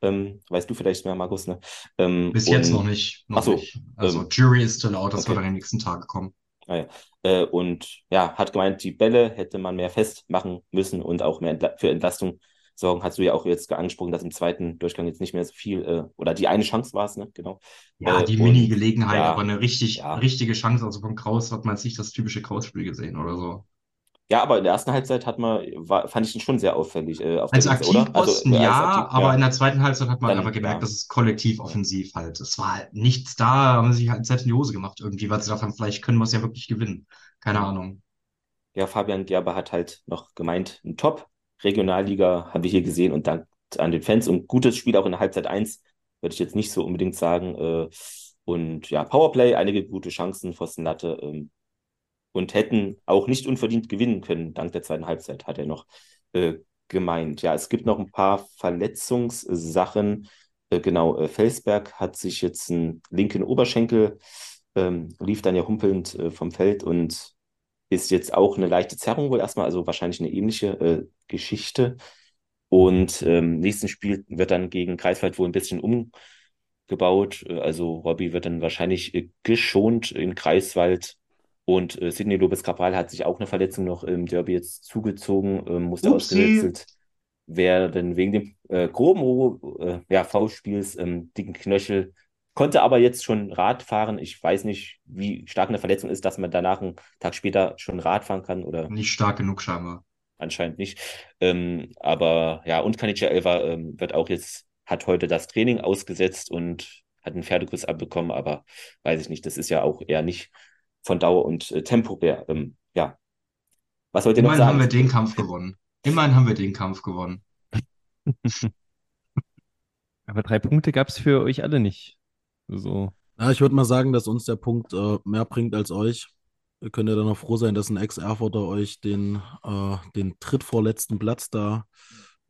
Ähm, weißt du vielleicht mehr, Markus, ne? Ähm, Bis jetzt noch nicht. Noch so, nicht. Also ähm, Jury is still out, das okay. wird dann in den nächsten Tagen kommen. Äh, und ja, hat gemeint, die Bälle hätte man mehr festmachen müssen und auch mehr Entla für Entlastung sorgen. Hast du ja auch jetzt angesprochen, dass im zweiten Durchgang jetzt nicht mehr so viel, äh, oder die eine Chance war es, ne? Genau. Ja, Äh, die Mini-Gelegenheit, ja, aber eine richtig, ja. richtige Chance. Also von Kraus hat man jetzt nicht das typische Kraus-Spiel gesehen oder so. Ja, aber in der ersten Halbzeit hat man, war, fand ich ihn schon sehr auffällig äh, auf Als der Linse, oder? Aktivposten äh, als ja, aktiv- aber ja. in der zweiten Halbzeit hat man Dann, einfach gemerkt, ja. dass es kollektiv offensiv halt. Es war halt nichts da, haben sie sich halt selbst in die Hose gemacht irgendwie, weil sie dachten, vielleicht können wir es ja wirklich gewinnen. Keine Ahnung. ja, Fabian Gerber hat halt noch gemeint, ein Top. Regionalliga haben wir hier gesehen und dank an den Fans und gutes Spiel auch in der Halbzeit 1, würde ich jetzt nicht so unbedingt sagen. Äh, und ja, Powerplay, einige gute Chancen, Pfostenlatte ähm, und hätten auch nicht unverdient gewinnen können, dank der zweiten Halbzeit, hat er noch äh, gemeint. Ja, es gibt noch ein paar Verletzungssachen. Äh, genau, äh, Felsberg hat sich jetzt einen linken Oberschenkel, ähm, lief dann ja humpelnd äh, vom Feld und ist jetzt auch eine leichte Zerrung wohl erstmal, also wahrscheinlich eine ähnliche äh, Geschichte. Und ähm, nächsten Spiel wird dann gegen Greifswald wohl ein bisschen umgebaut. Also Robby wird dann wahrscheinlich äh, geschont in Greifswald. Und äh, Sidney Lopez Cabral hat sich auch eine Verletzung noch im Derby jetzt zugezogen, äh, musste Upsi. ausgewechselt werden wegen dem äh, groben äh, ja, Foulspiels, ähm, dicken Knöchel. Konnte aber jetzt schon Rad fahren. Ich weiß nicht, wie stark eine Verletzung ist, dass man danach einen Tag später schon Rad fahren kann oder Nicht stark genug scheinbar. anscheinend nicht. Ähm, aber ja, und Kanicha Elva ähm, wird auch jetzt, hat heute das Training ausgesetzt und hat einen Pferdekuss abbekommen, aber weiß ich nicht, das ist ja auch eher nicht von Dauer und äh, temporär. Ähm, ja. Was wollt ihr noch Immerhin haben wir sagen? den Kampf gewonnen. Immerhin haben wir den Kampf gewonnen. [LAUGHS] Aber drei Punkte gab es für euch alle nicht. So. Ja, ich würde mal sagen, dass uns der Punkt äh, mehr bringt als euch. Ihr könnt ja dann auch froh sein, dass ein Ex-Erfurter euch den, äh, den drittvorletzten Platz da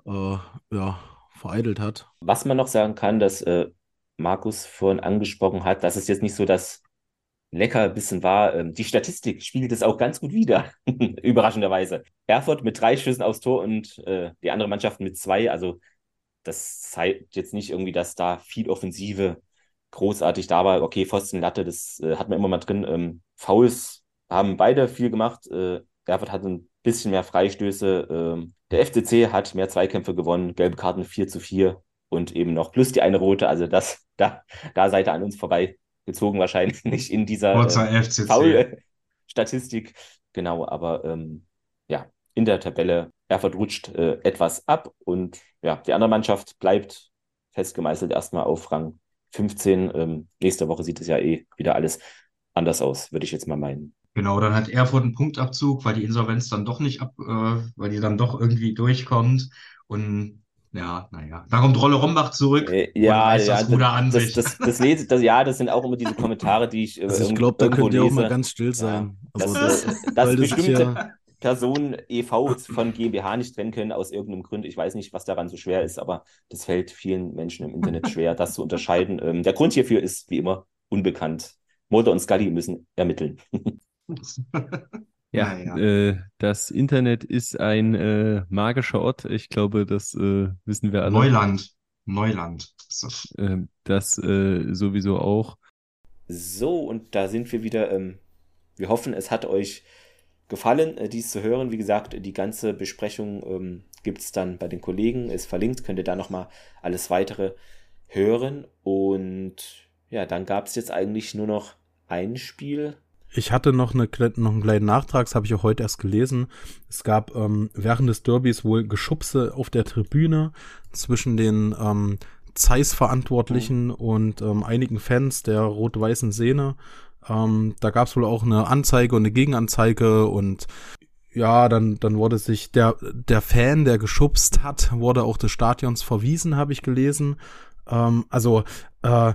äh, ja, vereitelt hat. Was man noch sagen kann, dass äh, Markus vorhin angesprochen hat, dass es jetzt nicht so das Leckerbissen war. Ähm, die Statistik spiegelt es auch ganz gut wider, [LAUGHS] überraschenderweise. Erfurt mit drei Schüssen aufs Tor und äh, die andere Mannschaft mit zwei. Also das zeigt jetzt nicht irgendwie, dass da viel Offensive großartig da war. Okay, Pfosten, Latte, das äh, hat man immer mal drin. Ähm, Fouls haben beide viel gemacht. Äh, Erfurt hat ein bisschen mehr Freistöße. Ähm, der FCC hat mehr Zweikämpfe gewonnen, gelbe Karten 4 zu 4 und eben noch plus die eine rote. Also das, [LAUGHS] da, da seid ihr an uns vorbei gezogen wahrscheinlich [LAUGHS] nicht in dieser äh, FCC. Foul-Statistik. Genau, aber ähm, ja, in der Tabelle, Erfurt rutscht äh, etwas ab und ja, die andere Mannschaft bleibt festgemeißelt erstmal auf Rang 15. Ähm, nächste Woche sieht es ja eh wieder alles anders aus, würde ich jetzt mal meinen. Genau, dann hat Erfurt einen Punktabzug, weil die Insolvenz dann doch nicht ab, äh, weil die dann doch irgendwie durchkommt. Und ja, naja. Da kommt Rolle Rombach zurück Äh, und ja, ja, das das, das, das, lese, das, ja, das sind auch immer diese Kommentare, die ich äh, Also ich glaube, da könnt ihr auch mal ganz still sein. Ja, Also dass, das, sollte sich bestimmte hier, Personen EV von GmbH nicht trennen können aus irgendeinem Grund. Ich weiß nicht, was daran so schwer ist, aber das fällt vielen Menschen im Internet schwer, das zu unterscheiden. Ähm, der Grund hierfür ist wie immer unbekannt. Mulder und Scully müssen ermitteln. [LAUGHS] [LAUGHS] Ja, Naja. äh, das Internet ist ein äh, magischer Ort. Ich glaube, das äh, wissen wir alle. Neuland. Neuland. So. Äh, das äh, sowieso auch. So, und da sind wir wieder. Ähm, wir hoffen, es hat euch gefallen, äh, dies zu hören. Wie gesagt, die ganze Besprechung ähm, gibt es dann bei den Kollegen, ist verlinkt, könnt ihr da nochmal alles weitere hören. Und ja, dann gab es jetzt eigentlich nur noch ein Spiel. Ich hatte noch, eine, noch einen kleinen Nachtrag, das habe ich auch heute erst gelesen. Es gab ähm, während des Derbys wohl Geschubse auf der Tribüne zwischen den ähm, Zeiss-Verantwortlichen und ähm, einigen Fans der rot-weißen Szene. Ähm, da gab es wohl auch eine Anzeige und eine Gegenanzeige und ja, dann, dann wurde sich der, der Fan, der geschubst hat, wurde auch des Stadions verwiesen, habe ich gelesen. Ähm, also, äh,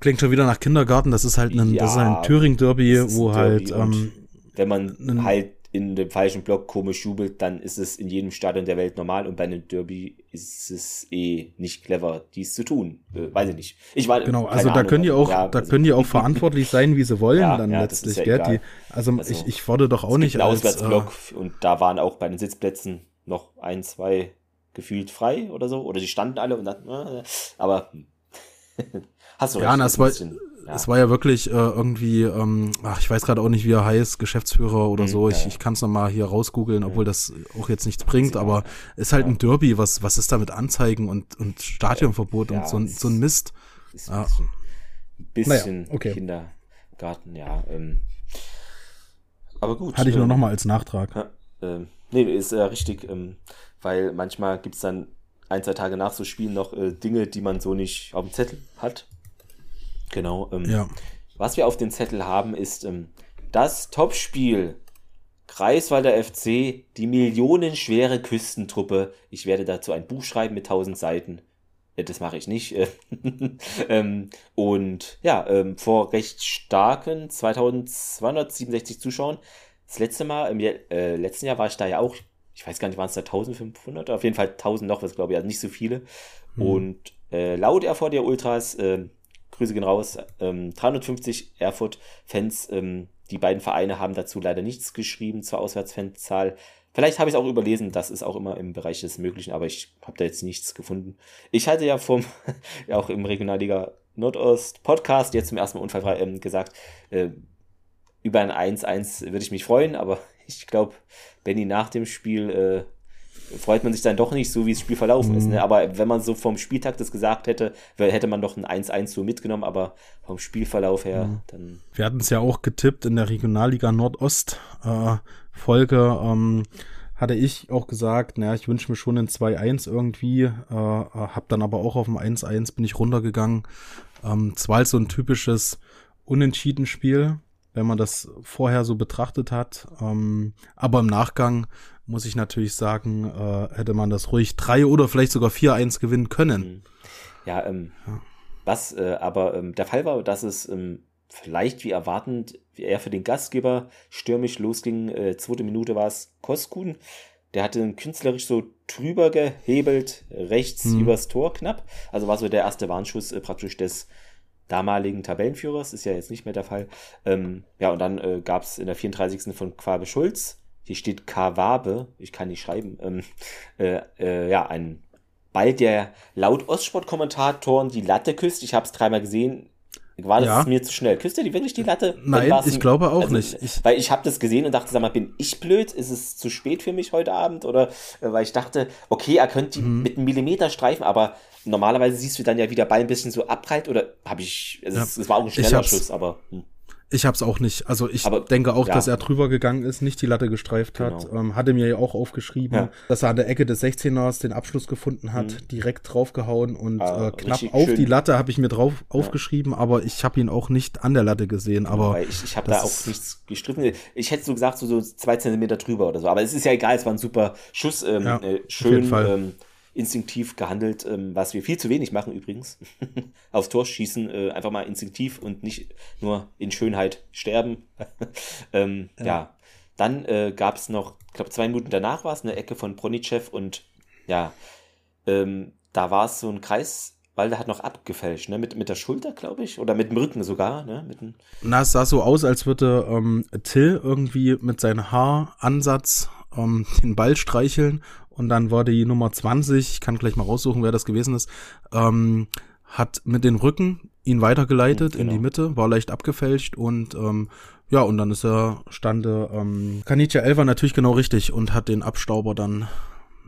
klingt schon wieder nach Kindergarten. Das ist halt ein, das Ja, ein das ist wo ein halt, Derby ähm, Wenn man halt in dem falschen Block komisch jubelt, dann ist es in jedem Stadion der Welt normal und bei einem Derby ist es eh nicht clever, dies zu tun. Äh, weiß ich nicht. Ich war, Genau, also da Ahnung, können die auch, ja, da also- können die auch verantwortlich sein, wie sie wollen, Ja, dann ja, letztlich, gell? Die, also, Also, ich, ich fordere doch auch nicht einen als, Auswärtsblock äh, und da waren auch bei den Sitzplätzen noch ein, zwei gefühlt frei oder so. Oder die standen alle und dann, äh, aber hm. [LAUGHS] hast du Ja, recht. na, es war, ja. es war ja wirklich äh, irgendwie, ähm, ach, ich weiß gerade auch nicht, wie er heißt, Geschäftsführer oder Mhm, so. Ich, ja, ja. ich kann es nochmal hier rausgoogeln, obwohl das auch jetzt nichts bringt, aber ist halt Ja. ein Derby, was, was ist da mit Anzeigen und, und Stadionverbot Ja, und so, so ein Mist. Ist Ja. ein bisschen, ein bisschen Naja, okay. Kindergarten, ja. Ähm, aber gut. Hatte ich nur ähm, nochmal als Nachtrag. Ja, ähm, nee, ist äh, richtig, ähm, weil manchmal gibt es dann ein, zwei Tage nach so Spielen noch äh, Dinge, die man so nicht auf dem Zettel hat. Genau. Ähm, Ja. Was wir auf dem Zettel haben, ist ähm, das Topspiel Greifswalder FC, die millionenschwere Küstentruppe. Ich werde dazu ein Buch schreiben mit 1000 Seiten. Äh, das mache ich nicht. [LAUGHS] ähm, und ja, ähm, vor recht starken 2267 Zuschauern. Das letzte Mal, im äh, letzten Jahr war ich da ja auch, ich weiß gar nicht, waren es da 1500? Auf jeden Fall 1000 noch was, glaube ich, also nicht so viele. Mhm. Und äh, laut Erfurt der Ultras, äh, Grüße gehen raus, ähm, 350 Erfurt-Fans, ähm, die beiden Vereine haben dazu leider nichts geschrieben zur Auswärtsfanzahl. Vielleicht habe ich es auch überlesen, das ist auch immer im Bereich des Möglichen, aber ich habe da jetzt nichts gefunden. Ich hatte ja vom, [LAUGHS] ja auch im Regionalliga Nordost Podcast jetzt zum ersten Mal unfallfrei ähm, gesagt, äh, über ein 1-1 würde ich mich freuen, aber [LAUGHS] ich glaube, Benny nach dem Spiel äh, freut man sich dann doch nicht so, wie das Spiel verlaufen mhm. ist. Ne? Mhm. Aber wenn man so vom Spieltag das gesagt hätte, hätte man doch ein 1-1 so mitgenommen, aber vom Spielverlauf her mhm. dann. Wir hatten es ja auch getippt in der Regionalliga Nordost äh, Folge. Ähm, hatte ich auch gesagt, naja, ich wünsche mir schon ein 2-1 irgendwie, äh, hab dann aber auch auf dem 1-1 bin ich runtergegangen. Ähm, es war halt so ein typisches Unentschieden-Spiel, wenn man das vorher so betrachtet hat. Ähm, aber im Nachgang muss ich natürlich sagen, äh, hätte man das ruhig 3 oder vielleicht sogar 4-1 gewinnen können. Mhm. Ja, ähm, ja. was äh, aber ähm, der Fall war, dass es ähm, vielleicht wie erwartend eher für den Gastgeber stürmisch losging. Äh, zweite Minute war es Koskun. Der hatte ihn künstlerisch so drüber gehebelt, rechts mhm. übers Tor knapp. Also war so der erste Warnschuss äh, praktisch des damaligen Tabellenführers. Ist ja jetzt nicht mehr der Fall. Ähm, ja, und dann äh, gab es in der 34. von Quabe Schulz hier steht Kawabe, ich kann nicht schreiben, ähm, äh, äh, ja, ein Ball, der laut Ostsport-Kommentatoren die Latte küsst. Ich habe es dreimal gesehen. War das ja. mir zu schnell? Küsst er die wirklich die Latte? Nein, ich glaube auch also, nicht. Ich weil ich habe das gesehen und dachte, sag mal, bin ich blöd? Ist es zu spät für mich heute Abend? Oder äh, weil ich dachte, okay, er könnte die mhm. mit einem Millimeter streifen, aber normalerweise siehst du dann ja, wie der Ball ein bisschen so abprallt. Oder habe ich, es, ja. es, war auch ein schneller Schuss, aber. Hm. Ich hab's auch nicht. Also ich aber, denke auch, ja. dass er drüber gegangen ist, nicht die Latte gestreift hat. Genau. Ähm, hatte mir ja auch aufgeschrieben, ja. dass er an der Ecke des 16ers den Abschluss gefunden hat, mhm. direkt draufgehauen und ah, äh, knapp auf schön. die Latte habe ich mir drauf ja. aufgeschrieben, aber ich habe ihn auch nicht an der Latte gesehen. Aber ich, ich habe da auch nichts gestriffen. Ich hätte so gesagt, so, so zwei Zentimeter drüber oder so. Aber es ist ja egal, es war ein super Schuss. Ähm, äh, schön. Ähm, instinktiv gehandelt, ähm, was wir viel zu wenig machen übrigens. [LAUGHS] Aufs Tor schießen, äh, einfach mal instinktiv und nicht nur in Schönheit sterben. [LAUGHS] ähm, ja. ja. Dann äh, gab es noch, ich glaube, zwei Minuten danach war es eine Ecke von Bronicev und ja, ähm, da war es so ein Kreis, weil der hat noch abgefälscht, ne? Mit, mit der Schulter, glaube ich, oder mit dem Rücken sogar, ne? Mit dem Na, es sah so aus, als würde ähm, Till irgendwie mit seinem Haaransatz ähm, den Ball streicheln und dann war die Nummer 20, ich kann gleich mal raussuchen, wer das gewesen ist, ähm, hat mit den Rücken ihn weitergeleitet genau. in die genau. Mitte, war leicht abgefälscht und ähm, ja, und dann ist er stande ähm, Kanicha Elva natürlich genau richtig und hat den Abstauber dann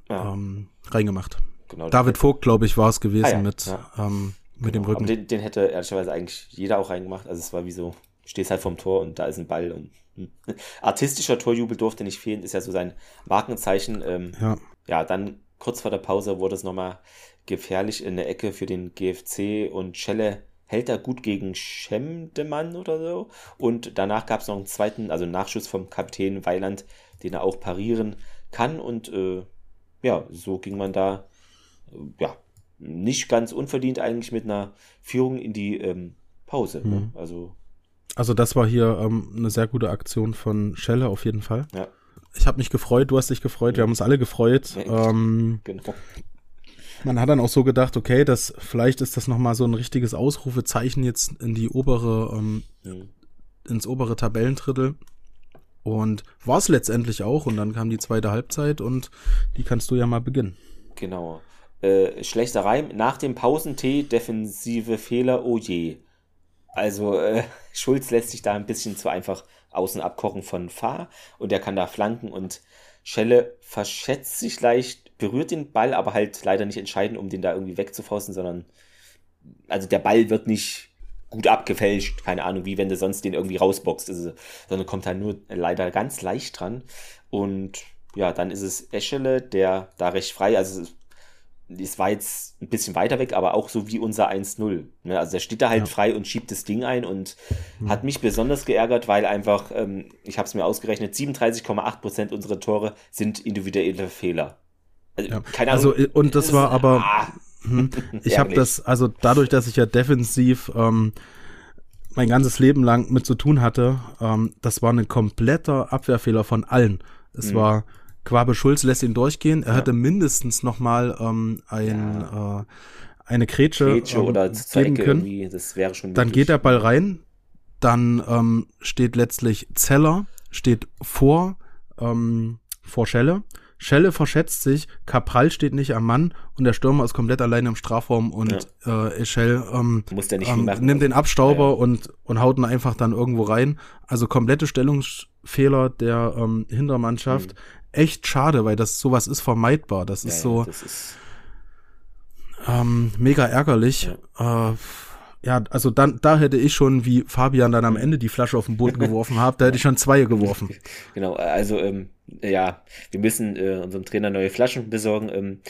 ja. ähm, reingemacht. Genau, David Vogt, glaube ich, war es gewesen ah, ja, mit. Ähm, mit genau, dem Rücken. Den, den, hätte ehrlicherweise eigentlich jeder auch reingemacht. Also es war wie so, stehst halt vorm Tor und da ist ein Ball und hm. [LAUGHS] artistischer Torjubel durfte nicht fehlen, ist ja so sein Markenzeichen. Ähm, ja ja, dann kurz vor der Pause wurde es nochmal gefährlich in der Ecke für den GFC und Schelle hält er gut gegen Schemdemann oder so. Und danach gab es noch einen zweiten, also einen Nachschuss vom Kapitän Weiland, den er auch parieren kann. Und äh, ja, so ging man da, äh, ja, nicht ganz unverdient eigentlich mit einer Führung in die ähm, Pause. Ne? Mhm. Ne? Also, also das war hier ähm, eine sehr gute Aktion von Schelle auf jeden Fall. Ja. Ich habe mich gefreut, du hast dich gefreut, wir haben uns alle gefreut. Ähm, genau. Man hat dann auch so gedacht, okay, das vielleicht ist das nochmal so ein richtiges Ausrufezeichen jetzt in die obere, ähm, mhm. ins obere Tabellendrittel. Und war es letztendlich auch. Und dann kam die zweite Halbzeit und die kannst du ja mal beginnen. Genau. Äh, schlechter Reim. Nach dem Pausentee defensive Fehler, oh je. Also äh, [LAUGHS] Schulz lässt sich da ein bisschen zu einfach außen abkochen von Fahr und der kann da flanken und Schelle verschätzt sich leicht, berührt den Ball, aber halt leider nicht entscheidend, um den da irgendwie wegzufausten, sondern also der Ball wird nicht gut abgefälscht, keine Ahnung, wie wenn du sonst den irgendwie rausboxt, also, sondern kommt halt nur leider ganz leicht dran. Und ja, dann ist es Eschele, der da recht frei, also es war jetzt ein bisschen weiter weg, aber auch so wie unser 1-0. Ne? Also der steht da halt Ja. frei und schiebt das Ding ein und Mhm. hat mich besonders geärgert, weil einfach, ähm, ich habe es mir ausgerechnet, 37,8% unserer Tore sind individuelle Fehler. Also, Ja. keine Ahnung. Also, und das war aber- Ah, Hm. [LAUGHS] Ich habe das, also dadurch, dass ich ja defensiv ähm, mein ganzes Leben lang mit zu tun hatte, ähm, das war ein kompletter Abwehrfehler von allen. Es Mhm. war Quabe Schulz lässt ihn durchgehen. Er Ja. hätte mindestens noch mal ähm, ein, äh, eine Grätsche, Grätsche ähm, oder geben können. das wäre schon Dann möglich. geht der Ball rein, dann ähm, steht letztlich Zeller, steht vor, ähm, vor Schelle. Schelle verschätzt sich, Kapral steht nicht am Mann und der Stürmer ist komplett alleine im Strafraum und äh, ähm, ja nicht viel ähm, machen. nimmt den Abstauber Ja, ja. und, und haut ihn einfach dann irgendwo rein. Also komplette Stellungsfehler der ähm, Hintermannschaft. Echt schade, weil das sowas ist vermeidbar. Das. Ja, ist ja, so das ist, ähm, mega ärgerlich. Äh, ja, also dann, da hätte ich schon, wie Fabian dann am Ende die Flasche auf den Boden [LAUGHS] geworfen hat, da hätte ich schon zwei geworfen. [LAUGHS] genau, also ähm, ja, wir müssen äh, unserem Trainer neue Flaschen besorgen. Ähm,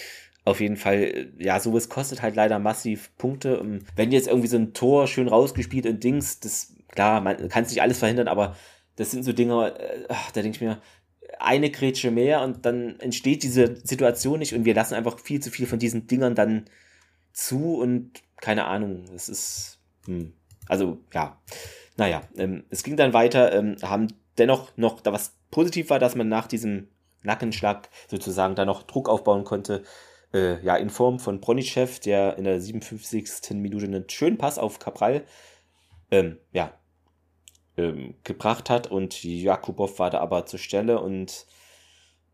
auf jeden Fall, äh, ja, sowas kostet halt leider massiv Punkte. Ähm, wenn jetzt irgendwie so ein Tor schön rausgespielt und Dings, das, klar, man kann es nicht alles verhindern, aber das sind so Dinge, äh, ach, da denke ich mir, eine Grätsche mehr und dann entsteht diese Situation nicht und wir lassen einfach viel zu viel von diesen Dingern dann zu und keine Ahnung, es ist, hm, also ja, naja, ähm, es ging dann weiter, ähm, haben dennoch noch, da was positiv war, dass man nach diesem Nackenschlag sozusagen da noch Druck aufbauen konnte, äh, ja, in Form von Bronichev, der in der 57. Minute einen schönen Pass auf Cabral, ähm, ja, ähm, gebracht hat und Jakubow war da aber zur Stelle und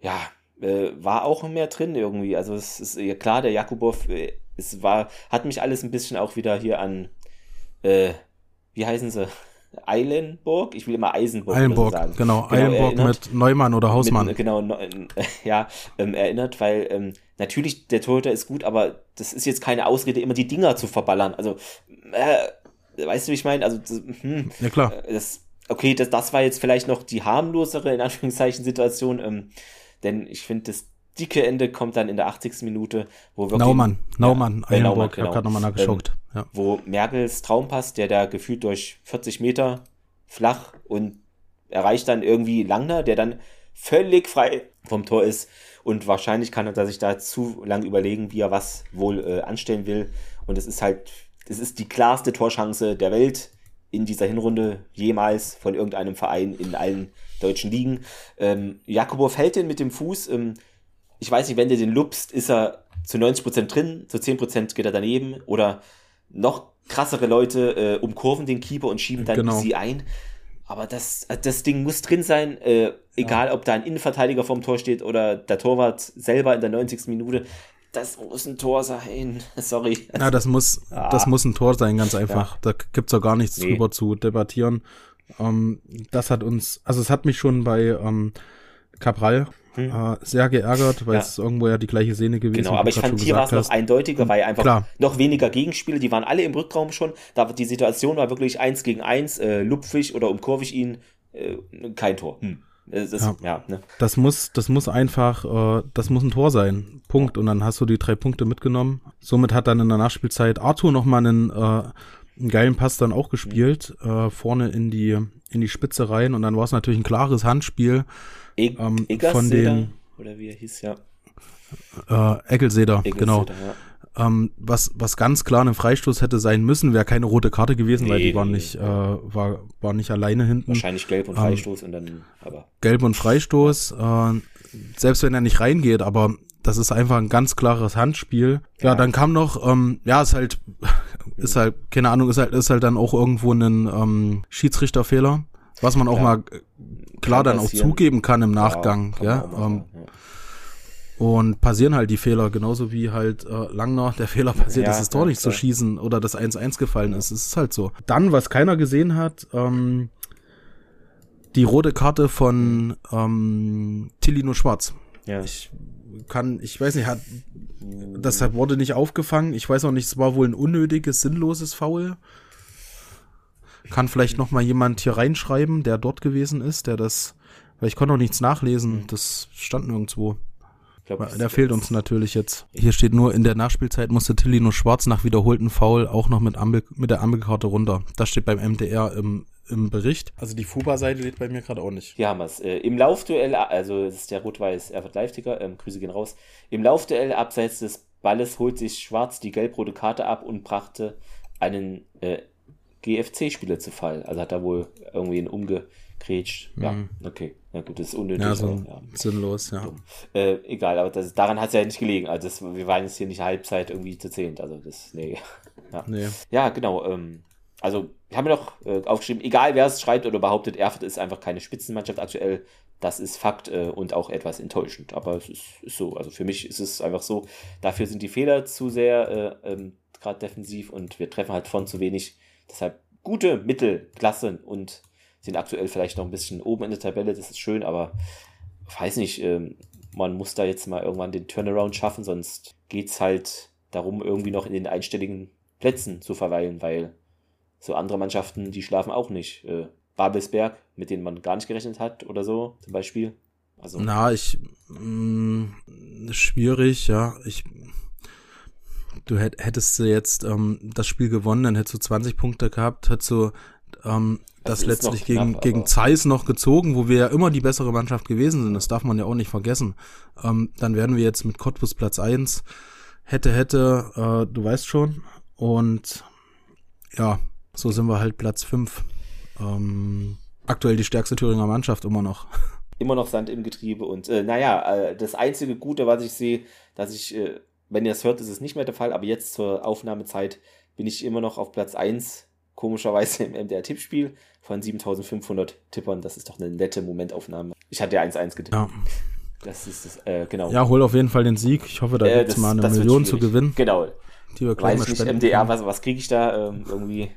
ja, äh, war auch mehr drin irgendwie. Also es ist ja klar, der Jakubow, äh, es war, hat mich alles ein bisschen auch wieder hier an, äh, wie heißen sie? Eilenburg? Ich will immer Eisenburg Eilenburg, sagen. genau, Genau, Eilenburg erinnert. mit Neumann oder Hausmann. Mit, genau, no- [LAUGHS] ja, ähm, erinnert, weil ähm, natürlich der Torhüter ist gut, aber das ist jetzt keine Ausrede, immer die Dinger zu verballern. Also, äh, weißt du, wie ich meine? Also, das, hm, ja klar. äh, das, okay, das, das war jetzt vielleicht noch die harmlosere, in Anführungszeichen, Situation, ähm, denn ich finde, das dicke Ende kommt dann in der 80. Minute, wo wirklich. Naumann, Naumann, bei Naumann, ich genau. habe gerade nochmal nachgeschaut. ja. Wo Merkels Traumpass, der da gefühlt durch 40 Meter flach und erreicht dann irgendwie Langner, der dann völlig frei vom Tor ist. Und wahrscheinlich kann er sich da zu lang überlegen, wie er was wohl äh, anstellen will. Und es ist halt, es ist die klarste Torschance der Welt in dieser Hinrunde jemals von irgendeinem Verein in allen deutschen Ligen. Ähm, Jakubow hält den mit dem Fuß. Ähm, ich weiß nicht, wenn der den lupst, ist er zu 90% drin, zu 10% geht er daneben. Oder noch krassere Leute äh, umkurven den Keeper und schieben dann Genau. sie ein. Aber das, das Ding muss drin sein, äh, egal ob da ein Innenverteidiger vorm Tor steht oder der Torwart selber in der 90. Minute. Das muss ein Tor sein. [LAUGHS] Sorry. Na, das muss, Ah. das muss ein Tor sein, ganz einfach. Da gibt's ja gar nichts Nee. drüber zu debattieren. Ähm, das hat uns, also es hat mich schon bei ähm, Cabral Hm. äh, sehr geärgert, weil Ja. es ist irgendwo ja die gleiche Szene gewesen. Genau, wie aber du ich fand, hier war es noch eindeutiger, weil einfach Klar. noch weniger Gegenspiele, die waren alle im Rückraum schon. Da die Situation war wirklich eins gegen eins, äh, lupf ich oder umkurve ich ihn, äh, kein Tor. Hm. Das ist, ja. Ja. ne? Das muss, das muss einfach, äh, das muss ein Tor sein. Punkt. Und dann hast du die drei Punkte mitgenommen. Somit hat dann in der Nachspielzeit Arthur nochmal einen, äh, einen geilen Pass dann auch gespielt, äh, vorne in die, in die Spitze rein. Und dann war es natürlich ein klares Handspiel. E Ähm, von den- oder wie er hieß, ja. Äh, Eckelseder, genau. Eggerseder, ja. Ähm, was, was ganz klar ein Freistoß hätte sein müssen, wäre keine rote Karte gewesen, weil Nee, die war nee, nicht, nee. äh, war, war nicht alleine hinten. Wahrscheinlich gelb und Ähm, Freistoß und dann, aber Gelb und Freistoß, äh, selbst wenn er nicht reingeht, aber das ist einfach ein ganz klares Handspiel. Ja, Ja. dann kam noch, ähm, ja, ist halt, [LAUGHS] ist halt, keine Ahnung, ist halt, ist halt dann auch irgendwo ein ähm, Schiedsrichterfehler, was man auch Ja. mal äh, klar Kann dann auch zugeben kann im Nachgang, ja. ähm, ja. Und passieren halt die Fehler, genauso wie halt äh, Langner der [LAUGHS] Fehler passiert Ja, ist, das Tor nicht zu schießen oder das 1-1 gefallen ist. Es ist halt so. Dann, was keiner gesehen hat, ähm, die rote Karte von ähm, Tillino Schwarz. ja. Ich kann, ich weiß nicht, hat, das hat- wurde nicht aufgefangen. Ich weiß auch nicht, es war wohl ein unnötiges, sinnloses Foul. Kann vielleicht noch mal jemand hier reinschreiben, der dort gewesen ist, der das, weil ich konnte auch nichts nachlesen. Das stand nirgendwo. Glaub, der fehlt uns natürlich jetzt. Hier steht nur, in der Nachspielzeit musste Tilly nur Schwarz nach wiederholten Foul auch noch mit, Ampel, mit der Ampelkarte runter. Das steht beim MDR im, im Bericht. Also die Fuba-Seite lädt bei mir gerade auch nicht. Hier haben wir es. Äh, Im Laufduell, also das ist der Rot-Weiß Erfurt Live-Ticker, ähm, Grüße gehen raus. Im Laufduell abseits des Balles holt sich Schwarz die gelb-rote Karte ab und brachte einen äh, GFC-Spieler zu Fall. Also hat er wohl irgendwie einen umgegrätscht. Ja, Mhm. okay. Na gut, das ist unnötig. Ja, so aber, ja. sinnlos, ja. Äh, egal, aber das, daran hat es ja nicht gelegen. Also das, wir waren jetzt hier nicht Halbzeit irgendwie zu zehnt. Also das, nee. [LAUGHS] Ja, Nee. ja genau. Ähm, also wir haben ja noch äh, aufgeschrieben, egal wer es schreibt oder behauptet, Erfurt ist einfach keine Spitzenmannschaft aktuell. Das ist Fakt äh, und auch etwas enttäuschend. Aber es ist, ist so. Also für mich ist es einfach so, dafür sind die Fehler zu sehr, äh, ähm, gerade defensiv und wir treffen halt von zu wenig. Deshalb gute Mittelklasse und sind aktuell vielleicht noch ein bisschen oben in der Tabelle. Das ist schön, aber weiß nicht, ähm, man muss da jetzt mal irgendwann den Turnaround schaffen, sonst geht es halt darum, irgendwie noch in den einstelligen Plätzen zu verweilen, weil so andere Mannschaften, die schlafen auch nicht. Äh, Babelsberg, mit denen man gar nicht gerechnet hat oder so, zum Beispiel. Also, Na, ich mh, schwierig, ja. Ich du hätt, hättest jetzt ähm, das Spiel gewonnen, dann hättest du 20 Punkte gehabt, hättest du ähm, Das das, letztlich gegen, knapp, gegen aber- Zeiss noch gezogen, wo wir ja immer die bessere Mannschaft gewesen sind. Das darf man ja auch nicht vergessen. Ähm, dann wären wir jetzt mit Cottbus Platz eins Hätte, hätte, äh, du weißt schon. Und ja, so sind wir halt Platz fünf Ähm, aktuell die stärkste Thüringer Mannschaft immer noch. [LAUGHS] immer noch Sand im Getriebe und äh, naja, äh, das einzige Gute, was ich sehe, dass ich, äh, wenn ihr es hört, ist es nicht mehr der Fall, aber jetzt zur Aufnahmezeit bin ich immer noch auf Platz 1, komischerweise im MDR-Tippspiel von 7500 Tippern. Das ist doch eine nette Momentaufnahme. Ich hatte ja 1-1 getippt. Ja. Das ist das, äh, genau. Ja, hol auf jeden Fall den Sieg. Ich hoffe, da Äh, gibt's das- mal eine Million zu gewinnen, Genau. die wir Weiß nicht, MDR, können. was, was kriege ich da? Ähm, irgendwie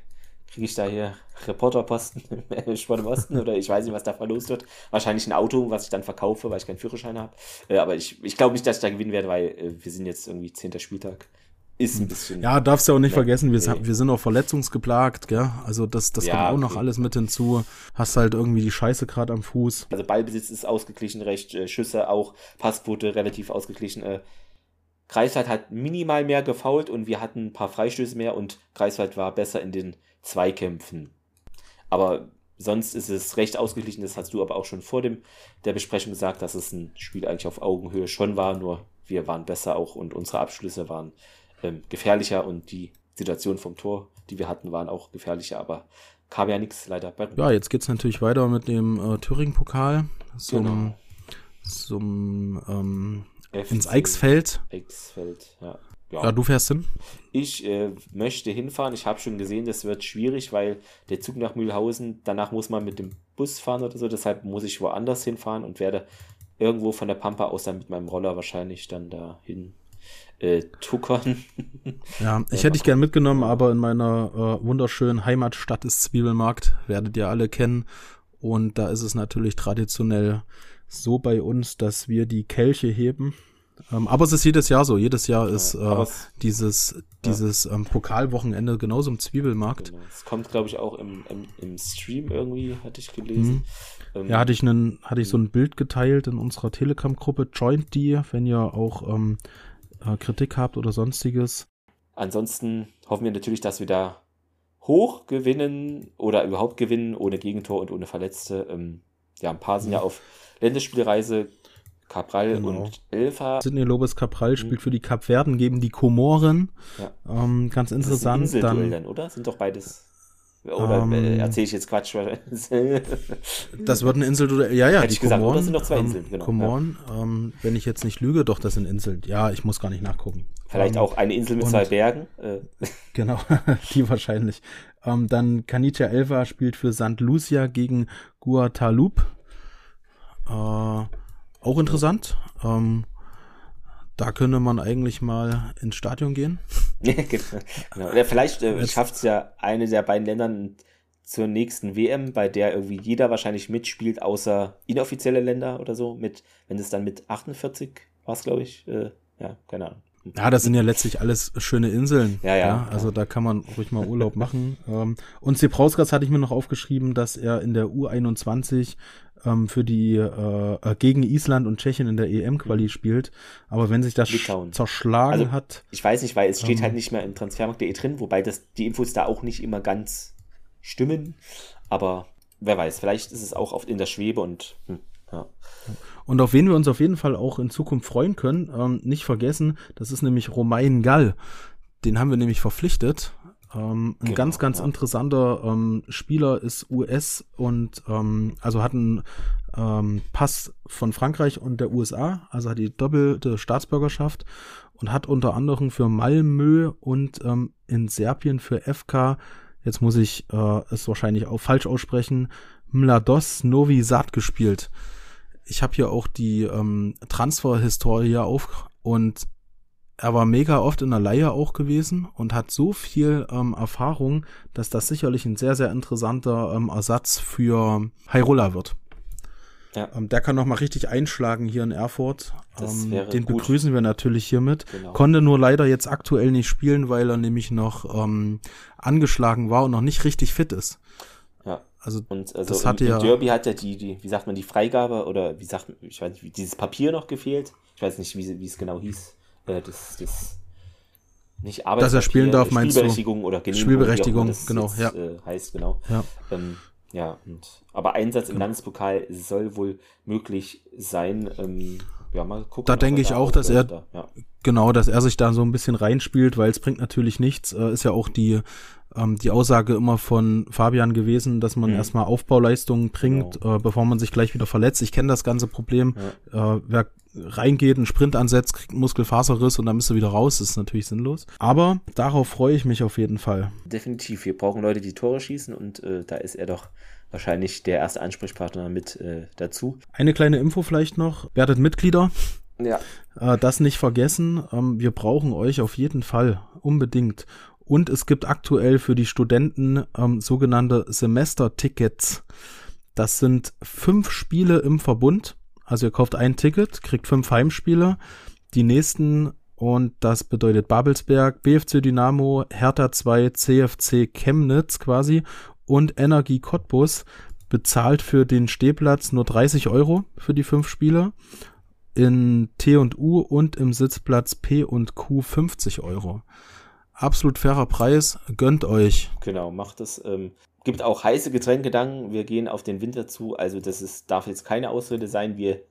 kriege ich da hier Reporterposten [LAUGHS] im Sport im Osten oder ich weiß nicht, was da verlost wird. Wahrscheinlich ein Auto, was ich dann verkaufe, weil ich keinen Führerschein habe. Äh, aber ich, ich glaube nicht, dass ich da gewinnen werde, weil äh, wir sind jetzt irgendwie 10. Spieltag. Ist ein bisschen. Ja, darfst du auch nicht Nee, vergessen, wir, nee. wir sind auch verletzungsgeplagt, gell? Also das, das Ja, kommt auch noch okay. alles mit hinzu. Hast halt irgendwie die Scheiße gerade am Fuß. Also Ballbesitz ist ausgeglichen, recht, äh, Schüsse auch, Passquote relativ ausgeglichen. Äh, Greifswald hat minimal mehr gefault und wir hatten ein paar Freistöße mehr und Greifswald war besser in den Zweikämpfen. Aber sonst ist es recht ausgeglichen, das hast du aber auch schon vor dem, der Besprechung gesagt, dass es ein Spiel eigentlich auf Augenhöhe schon war, nur wir waren besser auch und unsere Abschlüsse waren ähm, gefährlicher und die Situation vom Tor, die wir hatten, waren auch gefährlicher, aber kam ja nichts leider bei Ja, jetzt geht's natürlich weiter mit dem äh, Thüringen-Pokal zum, Genau. zum ähm, FC ins Eichsfeld. Eichsfeld, ja. Ja. du fährst hin. Ich äh, möchte hinfahren. Ich habe schon gesehen, das wird schwierig, weil der Zug nach Mühlhausen, danach muss man mit dem Bus fahren oder so. Deshalb muss ich woanders hinfahren und werde irgendwo von der Pampa aus dann mit meinem Roller wahrscheinlich dann dahin äh, tuckern. [LAUGHS] Ja, ich hätte dich gern mitgenommen, aber in meiner äh, wunderschönen Heimatstadt ist Zwiebelmarkt, werdet ihr alle kennen. Und da ist es natürlich traditionell so bei uns, dass wir die Kelche heben. Ähm, aber es ist jedes Jahr so. Jedes Jahr ist Ja, äh, es- dieses, dieses ähm, Pokalwochenende genauso im Zwiebelmarkt. Genau. Es kommt, glaube ich, auch im, im, im Stream irgendwie, hatte ich gelesen. Ähm, Mhm. Ja, hatte ich, einen, hatte ich so ein Bild geteilt in unserer Telegram-Gruppe. Joint die, wenn ihr auch ähm, äh, Kritik habt oder sonstiges. Ansonsten hoffen wir natürlich, dass wir da hoch gewinnen oder überhaupt gewinnen, ohne Gegentor und ohne Verletzte. Ähm, ja, ein paar sind ja auf Länderspielreise. Cabral Genau. und Elfa. Sidney Lopez Capral spielt für die Kapverden, geben die Komoren. Ja. Ähm, ganz Das ist ein interessant. Dann, dann, oder? Sind doch beides. Oder Ähm, äh, erzähle ich jetzt Quatsch? [LAUGHS] das wird ein Inselduell. Ja, ja, Hätte die ich gesagt, Komoren. oder? Das sind doch zwei ähm, Inseln, genau, Komoren, ähm, wenn ich jetzt nicht lüge, doch, das sind Inseln. Ja, ich muss gar nicht nachgucken. Vielleicht ähm, auch eine Insel mit und- zwei Bergen. Äh, [LAUGHS] Genau, [LAUGHS] die wahrscheinlich. Ähm, dann Kanicha Elva spielt für St. Lucia gegen Guadalupe. Äh, auch interessant. Ähm, da könnte man eigentlich mal ins Stadion gehen. [LAUGHS] genau. genau. Oder vielleicht äh, schafft es ja eine der beiden Ländern zur nächsten WM, bei der irgendwie jeder wahrscheinlich mitspielt, außer inoffizielle Länder oder so. Mit, wenn es dann mit 48 war es, glaube ich. Äh, ja, keine Ahnung. Ja, das sind ja letztlich alles schöne Inseln. Ja, ja, Also ja. da kann man ruhig mal Urlaub machen. Ähm, und Zebrauskas hatte ich mir noch aufgeschrieben, dass er in der U21 ähm, für die äh, äh, gegen Island und Tschechien in der EM-Quali spielt. Aber wenn sich das zerschlagen Also, hat, Ich weiß nicht, weil es steht Ähm. halt nicht mehr im Transfermarkt.de drin, wobei das, die Infos da auch nicht immer ganz stimmen. Aber wer weiß, vielleicht ist es auch oft in der Schwebe und hm, ja. Und auf wen wir uns auf jeden Fall auch in Zukunft freuen können, ähm, nicht vergessen, das ist nämlich Romain Gall. Den haben wir nämlich verpflichtet. Ähm, ein Genau, ganz, ganz ja. interessanter ähm, Spieler ist US und ähm, also hat einen ähm, Pass von Frankreich und der USA, also hat die doppelte Staatsbürgerschaft und hat unter anderem für Malmö und ähm, in Serbien für FK, jetzt muss ich äh, es wahrscheinlich auch falsch aussprechen, Mlados Novi Sad gespielt ich habe hier auch die ähm, Transferhistorie auf und er war mega oft in der Leihe auch gewesen und hat so viel ähm, Erfahrung, dass das sicherlich ein sehr, sehr interessanter ähm, Ersatz für Hyrule wird. Ja. Ähm, der kann noch mal richtig einschlagen hier in Erfurt. Ähm, den gut. begrüßen wir natürlich hiermit. Genau. Konnte nur leider jetzt aktuell nicht spielen, weil er nämlich noch ähm, angeschlagen war und noch nicht richtig fit ist. Ja. Also Und also Das im, hatte ja- Derby hat ja die, die, wie sagt man, die Freigabe oder wie sagt man, ich weiß nicht, dieses Papier noch gefehlt. Ich weiß nicht, wie, wie es genau hieß. Äh, das, das nicht Arbeitspapier, Dass er spielen darf, meinst du? Spielberechtigung oder Genehmigung, Spielberechtigung, genau, jetzt, ja. Äh, heißt, genau. Ja. Ähm, ja, und, aber Einsatz im Genau. Landespokal soll wohl möglich sein. Ähm, ja, mal gucken. Da denke ich da auch, dass er- da. Ja. Genau, dass er sich da so ein bisschen reinspielt, weil es bringt natürlich nichts. Äh, ist ja auch die, ähm, die Aussage immer von Fabian gewesen, dass man Mhm. erstmal Aufbauleistungen bringt, äh, bevor man sich gleich wieder verletzt. Ich kenne das ganze Problem. Äh, wer reingeht, einen Sprint ansetzt, kriegt einen Muskelfaserriss und dann bist du wieder raus. Das ist natürlich sinnlos. Aber darauf freue ich mich auf jeden Fall. Definitiv. Wir brauchen Leute, die Tore schießen und äh, da ist er doch wahrscheinlich der erste Ansprechpartner mit äh, dazu. Eine kleine Info vielleicht noch. Werdet Mitglieder. Ja. Äh, das nicht vergessen. Ähm, wir brauchen euch auf jeden Fall. Unbedingt. Und es gibt aktuell für die Studenten ähm, sogenannte Semestertickets. Das sind fünf Spiele im Verbund. Also ihr kauft ein Ticket, kriegt fünf Heimspiele. Die nächsten, und das bedeutet Babelsberg, BFC Dynamo, Hertha 2, CFC Chemnitz quasi und Energie Cottbus bezahlt für den Stehplatz nur 30 Euro für die fünf Spiele in T und U und im Sitzplatz P und Q 50 Euro. Absolut fairer Preis, gönnt euch. Genau, macht es. Ähm, gibt auch heiße Getränkedanken. Wir gehen auf den Winter zu. Also das ist, darf jetzt keine Ausrede sein. Wir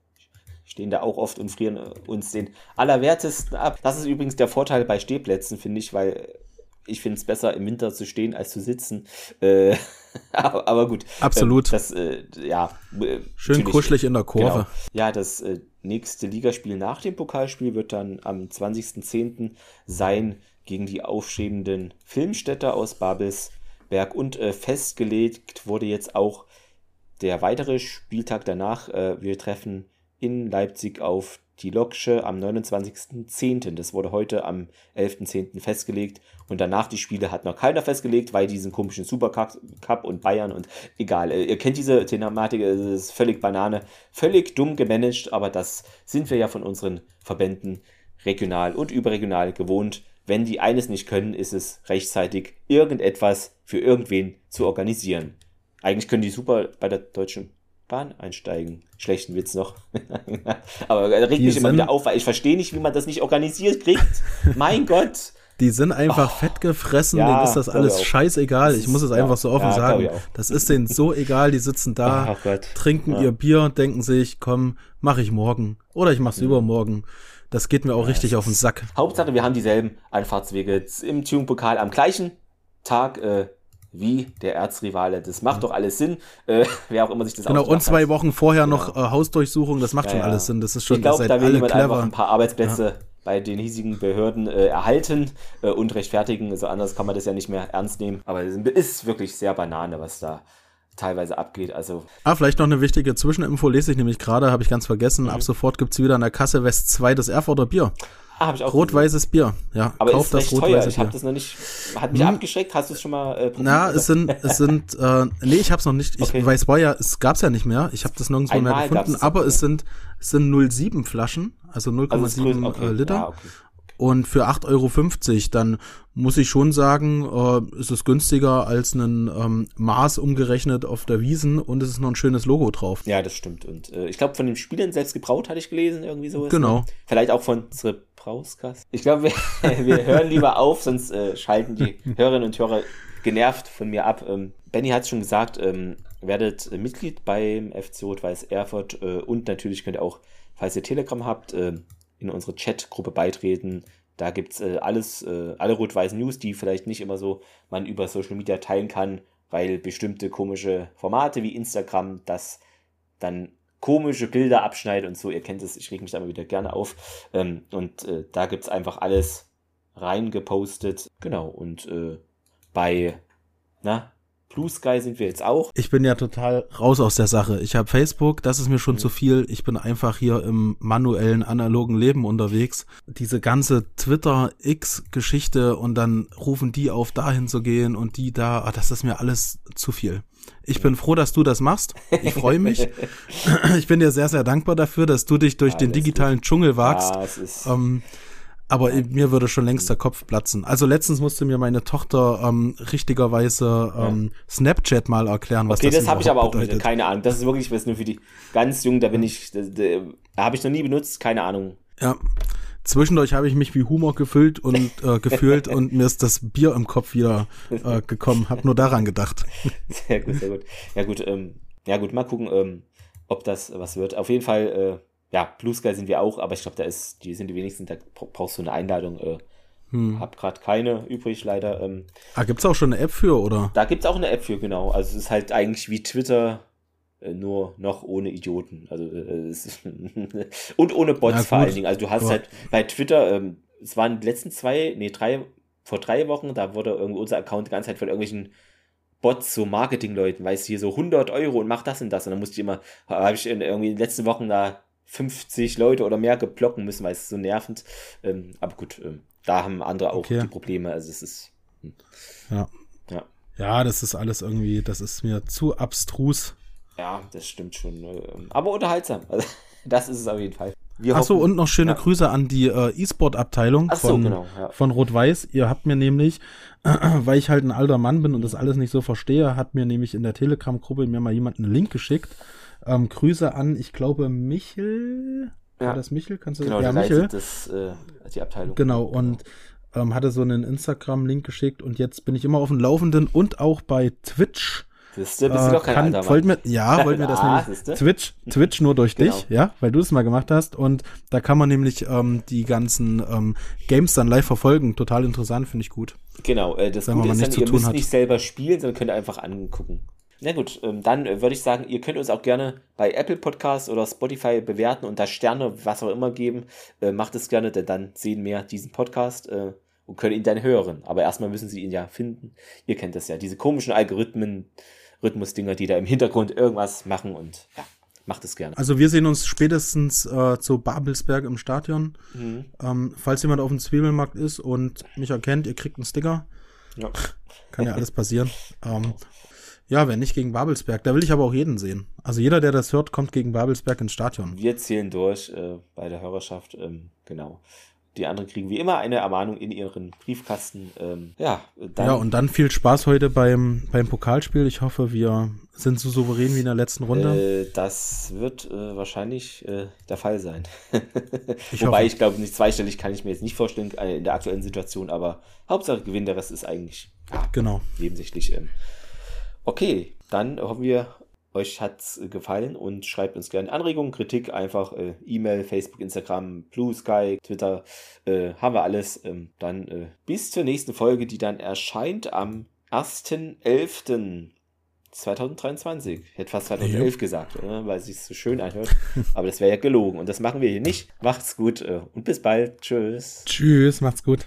stehen da auch oft und frieren uns den Allerwertesten ab. Das ist übrigens der Vorteil bei Stehplätzen, finde ich, weil ich finde es besser, im Winter zu stehen, als zu sitzen. Äh, [LAUGHS] aber, aber gut. Absolut. Ähm, das, äh, ja. äh, Schön kuschelig in der Kurve. Genau. Ja, das äh, nächste Ligaspiel nach dem Pokalspiel wird dann am 20.10. sein gegen die aufstrebenden Filmstädter aus Babelsberg und äh, festgelegt wurde jetzt auch der weitere Spieltag danach. Äh, wir treffen in Leipzig auf die Loksche am 29.10. Das wurde heute am 11.10. festgelegt. Und danach die Spiele hat noch keiner festgelegt, weil diesen komischen Supercup Cup und Bayern und egal. Äh, Ihr kennt diese Thematik, es ist völlig Banane, völlig dumm gemanagt, aber das sind wir ja von unseren Verbänden regional und überregional gewohnt. Wenn die eines nicht können, ist es rechtzeitig irgendetwas für irgendwen zu organisieren. Eigentlich können die super bei der Deutschen Bahn einsteigen. Schlechten Witz noch. [LAUGHS] Aber er regt Die mich immer wieder auf, weil ich verstehe nicht, wie man das nicht organisiert kriegt. [LAUGHS] mein Gott. Die sind einfach fett gefressen, Oh. Ja, denen ist das glaub alles scheißegal. Das Ich muss es einfach ja, so offen ja, glaub sagen. Das ist denen so egal, die sitzen da, Ach Gott. trinken Ja. ihr Bier, denken sich, komm, mach ich morgen. Oder ich mach's übermorgen. Das geht mir auch richtig auf den Sack. Hauptsache, wir haben dieselben Anfahrtswege im Tune-Pokal am gleichen Tag äh, wie der Erzrivale. Das macht doch alles Sinn. Äh, [LAUGHS] wer auch immer sich das Genau, und zwei hat. Wochen vorher Genau. noch äh, Hausdurchsuchung, das macht Ja, schon ja. alles Sinn. Das ist schon, ich glaube, ihr da will alle jemand einfach clever. ein paar Arbeitsplätze bei den hiesigen Behörden äh, erhalten äh, und rechtfertigen. Also anders kann man das ja nicht mehr ernst nehmen. Aber es ist wirklich sehr Banane, was da teilweise abgeht. Also Ah, vielleicht noch eine wichtige Zwischeninfo, lese ich nämlich gerade, habe ich ganz vergessen. Mhm. Ab sofort gibt's wieder in der Kasse West 2 das Erfurter Bier. Ah, habe ich auch. Rot-weißes Bier. Ja, Aber kauft ist das rot-weiße Ich Bier. habe das noch nicht. Hat mich Hm. abgeschreckt. Hast du es schon mal äh, probiert? Na, oder? es sind, es sind, [LAUGHS] äh, nee, ich hab's noch nicht. Ich Okay. weiß, war ja, es gab's ja nicht mehr. Ich habe das nirgendwo Einmal mehr gefunden. Aber es sind, es sind 0,7 Flaschen, also 0,7 Also. Okay. äh, Liter. Ja, okay. Und für 8,50 Euro, dann muss ich schon sagen, äh, ist es günstiger als ein ähm, Maß umgerechnet auf der Wiesen und es ist noch ein schönes Logo drauf. Ja, das stimmt. Und äh, ich glaube, von den Spielern selbst gebraut hatte ich gelesen, irgendwie sowas. Genau. Ne? Vielleicht auch von unsere Brauskasse. Ich glaube, wir, [LAUGHS] wir hören lieber auf, sonst äh, schalten die [LAUGHS] Hörerinnen und Hörer genervt von mir ab. Ähm, Benny hat es schon gesagt, ähm, werdet äh, Mitglied beim FC Rot-Weiß Erfurt äh, und natürlich könnt ihr auch, falls ihr Telegram habt, äh, in unsere Chatgruppe beitreten. Da gibt's äh, alles, alle rot-weißen News, die vielleicht nicht immer so man über Social Media teilen kann, weil bestimmte komische Formate wie Instagram das dann komische Bilder abschneidet und so. Ihr kennt es, ich reg mich da immer wieder gerne auf. Ähm, und äh, da gibt's einfach alles reingepostet. Genau, und äh, bei, na, Blue Sky sind wir jetzt auch. Ich bin ja total raus aus der Sache. Ich habe Facebook, das ist mir schon mhm. zu viel. Ich bin einfach hier im manuellen, analogen Leben unterwegs. Diese ganze Twitter-X-Geschichte und dann rufen die auf, dahin zu gehen und die da, ach, das ist mir alles zu viel. Ich bin froh, dass du das machst. Ich freue mich. [LAUGHS] ich bin dir sehr, sehr dankbar dafür, dass du dich durch ja, den digitalen gut. Dschungel wagst. Ja, ähm, aber ja. mir würde schon längst der Kopf platzen. Also letztens musste mir meine Tochter ähm, richtigerweise ähm. Snapchat mal erklären, was okay, das das habe ich aber auch bedeutet. keine Ahnung. Das ist wirklich was nur für die ganz Jungen. Da bin ich, da, da habe ich noch nie benutzt, keine Ahnung. Ja. Zwischendurch habe ich mich wie Humor gefüllt und äh, gefühlt [LAUGHS] und mir ist das Bier im Kopf wieder äh, gekommen. Hab nur daran gedacht. Sehr gut, sehr gut. Ja gut, ähm, ja gut, mal gucken, ähm, ob das was wird. Auf jeden Fall. Äh, ja, Blue Sky sind wir auch, aber ich glaube, da ist, die sind die wenigsten, da brauchst du eine Einladung. Äh, hm. Hab gerade keine übrig, leider. Ähm, ah, gibt's auch schon eine App für, oder? Da gibt's auch eine App für, genau. Also es ist halt eigentlich wie Twitter, nur noch ohne Idioten. Also äh, [LAUGHS] und ohne Bots ja, vor allen Dingen. Also du hast aber halt bei Twitter, ähm, es waren die letzten zwei, nee, drei, vor drei Wochen, da wurde irgendwie unser Account die ganze Zeit von irgendwelchen Bots, so Marketingleuten, weißt du, hier so 100 Euro und mach das und das. Und dann musste ich immer, habe ich in, irgendwie in den letzten Wochen da 50 Leute oder mehr geblocken müssen, weil es so nervend. Ähm, aber gut, ähm, da haben andere auch okay. die Probleme. Also es ist. Hm. Ja. ja. Ja, das ist alles irgendwie, das ist mir zu abstrus. Ja, das stimmt schon. Ne? Aber unterhaltsam. [LAUGHS] Also, das ist es auf jeden Fall. Achso, und noch schöne ja. Grüße an die äh, E-Sport-Abteilung so, von, genau, ja. von Rot-Weiß. Ihr habt mir nämlich, äh, [CLEARS THROAT] weil ich halt ein alter Mann bin und das alles nicht so verstehe, hat mir nämlich in der Telegram-Gruppe mir mal jemand einen Link geschickt ähm, Grüße an, ich glaube, Michel. Ja. War das Michel? Kannst du genau, ja, Michel. Das, äh, die Abteilung. Genau, und ähm, hatte so einen Instagram-Link geschickt und jetzt bin ich immer auf dem Laufenden und auch bei Twitch. Bist du, bist du äh, doch kein kann, alter wollt mir, Ja, [LAUGHS] wollt mir das ah, nämlich. Twitch, Twitch nur durch genau. dich, ja, weil du es mal gemacht hast. Und da kann man nämlich ähm, die ganzen ähm, Games dann live verfolgen. Total interessant, finde ich gut. Genau, äh, das Gute ist dann, ihr müsst hat. nicht selber spielen, sondern könnt einfach angucken. Na gut, ähm, dann äh, würde ich sagen, ihr könnt uns auch gerne bei Apple Podcasts oder Spotify bewerten und da Sterne, was auch immer geben. Äh, macht es gerne, denn dann sehen mehr diesen Podcast äh, und können ihn dann hören. Aber erstmal müssen sie ihn ja finden. Ihr kennt das ja, diese komischen Algorithmen, Rhythmusdinger, die da im Hintergrund irgendwas machen und ja, macht es gerne. Also wir sehen uns spätestens äh, zu Babelsberg im Stadion. Mhm. Ähm, falls jemand auf dem Zwiebelmarkt ist und mich erkennt, ihr kriegt einen Sticker. Ja. [LAUGHS] Kann ja alles passieren. ähm, ja, wenn nicht gegen Babelsberg. Da will ich aber auch jeden sehen. Also jeder, der das hört, kommt gegen Babelsberg ins Stadion. Wir zählen durch äh, bei der Hörerschaft. Ähm, genau. Die anderen kriegen wie immer eine Ermahnung in ihren Briefkasten. Ähm, ja, dann ja, und dann viel Spaß heute beim, beim Pokalspiel. Ich hoffe, wir sind so souverän wie in der letzten Runde. Äh, das wird äh, wahrscheinlich äh, der Fall sein. [LAUGHS] ich Wobei hoffe. ich glaube, nicht zweistellig kann ich mir jetzt nicht vorstellen äh, in der aktuellen Situation, aber Hauptsache Gewinn, der Rest ist eigentlich ja, genau. nebensächlich. Ähm, Okay, dann hoffen wir, euch hat's gefallen und schreibt uns gerne Anregungen, Kritik, einfach äh, E-Mail, Facebook, Instagram, Blue Sky, Twitter, äh, haben wir alles. Ähm, dann äh, bis zur nächsten Folge, die dann erscheint am 1.11.2023. Ich hätte fast 2011 ja. gesagt, oder? weil es sich so schön anhört. Aber das wäre ja gelogen und das machen wir hier nicht. Macht's gut äh, und bis bald. Tschüss. Tschüss, macht's gut.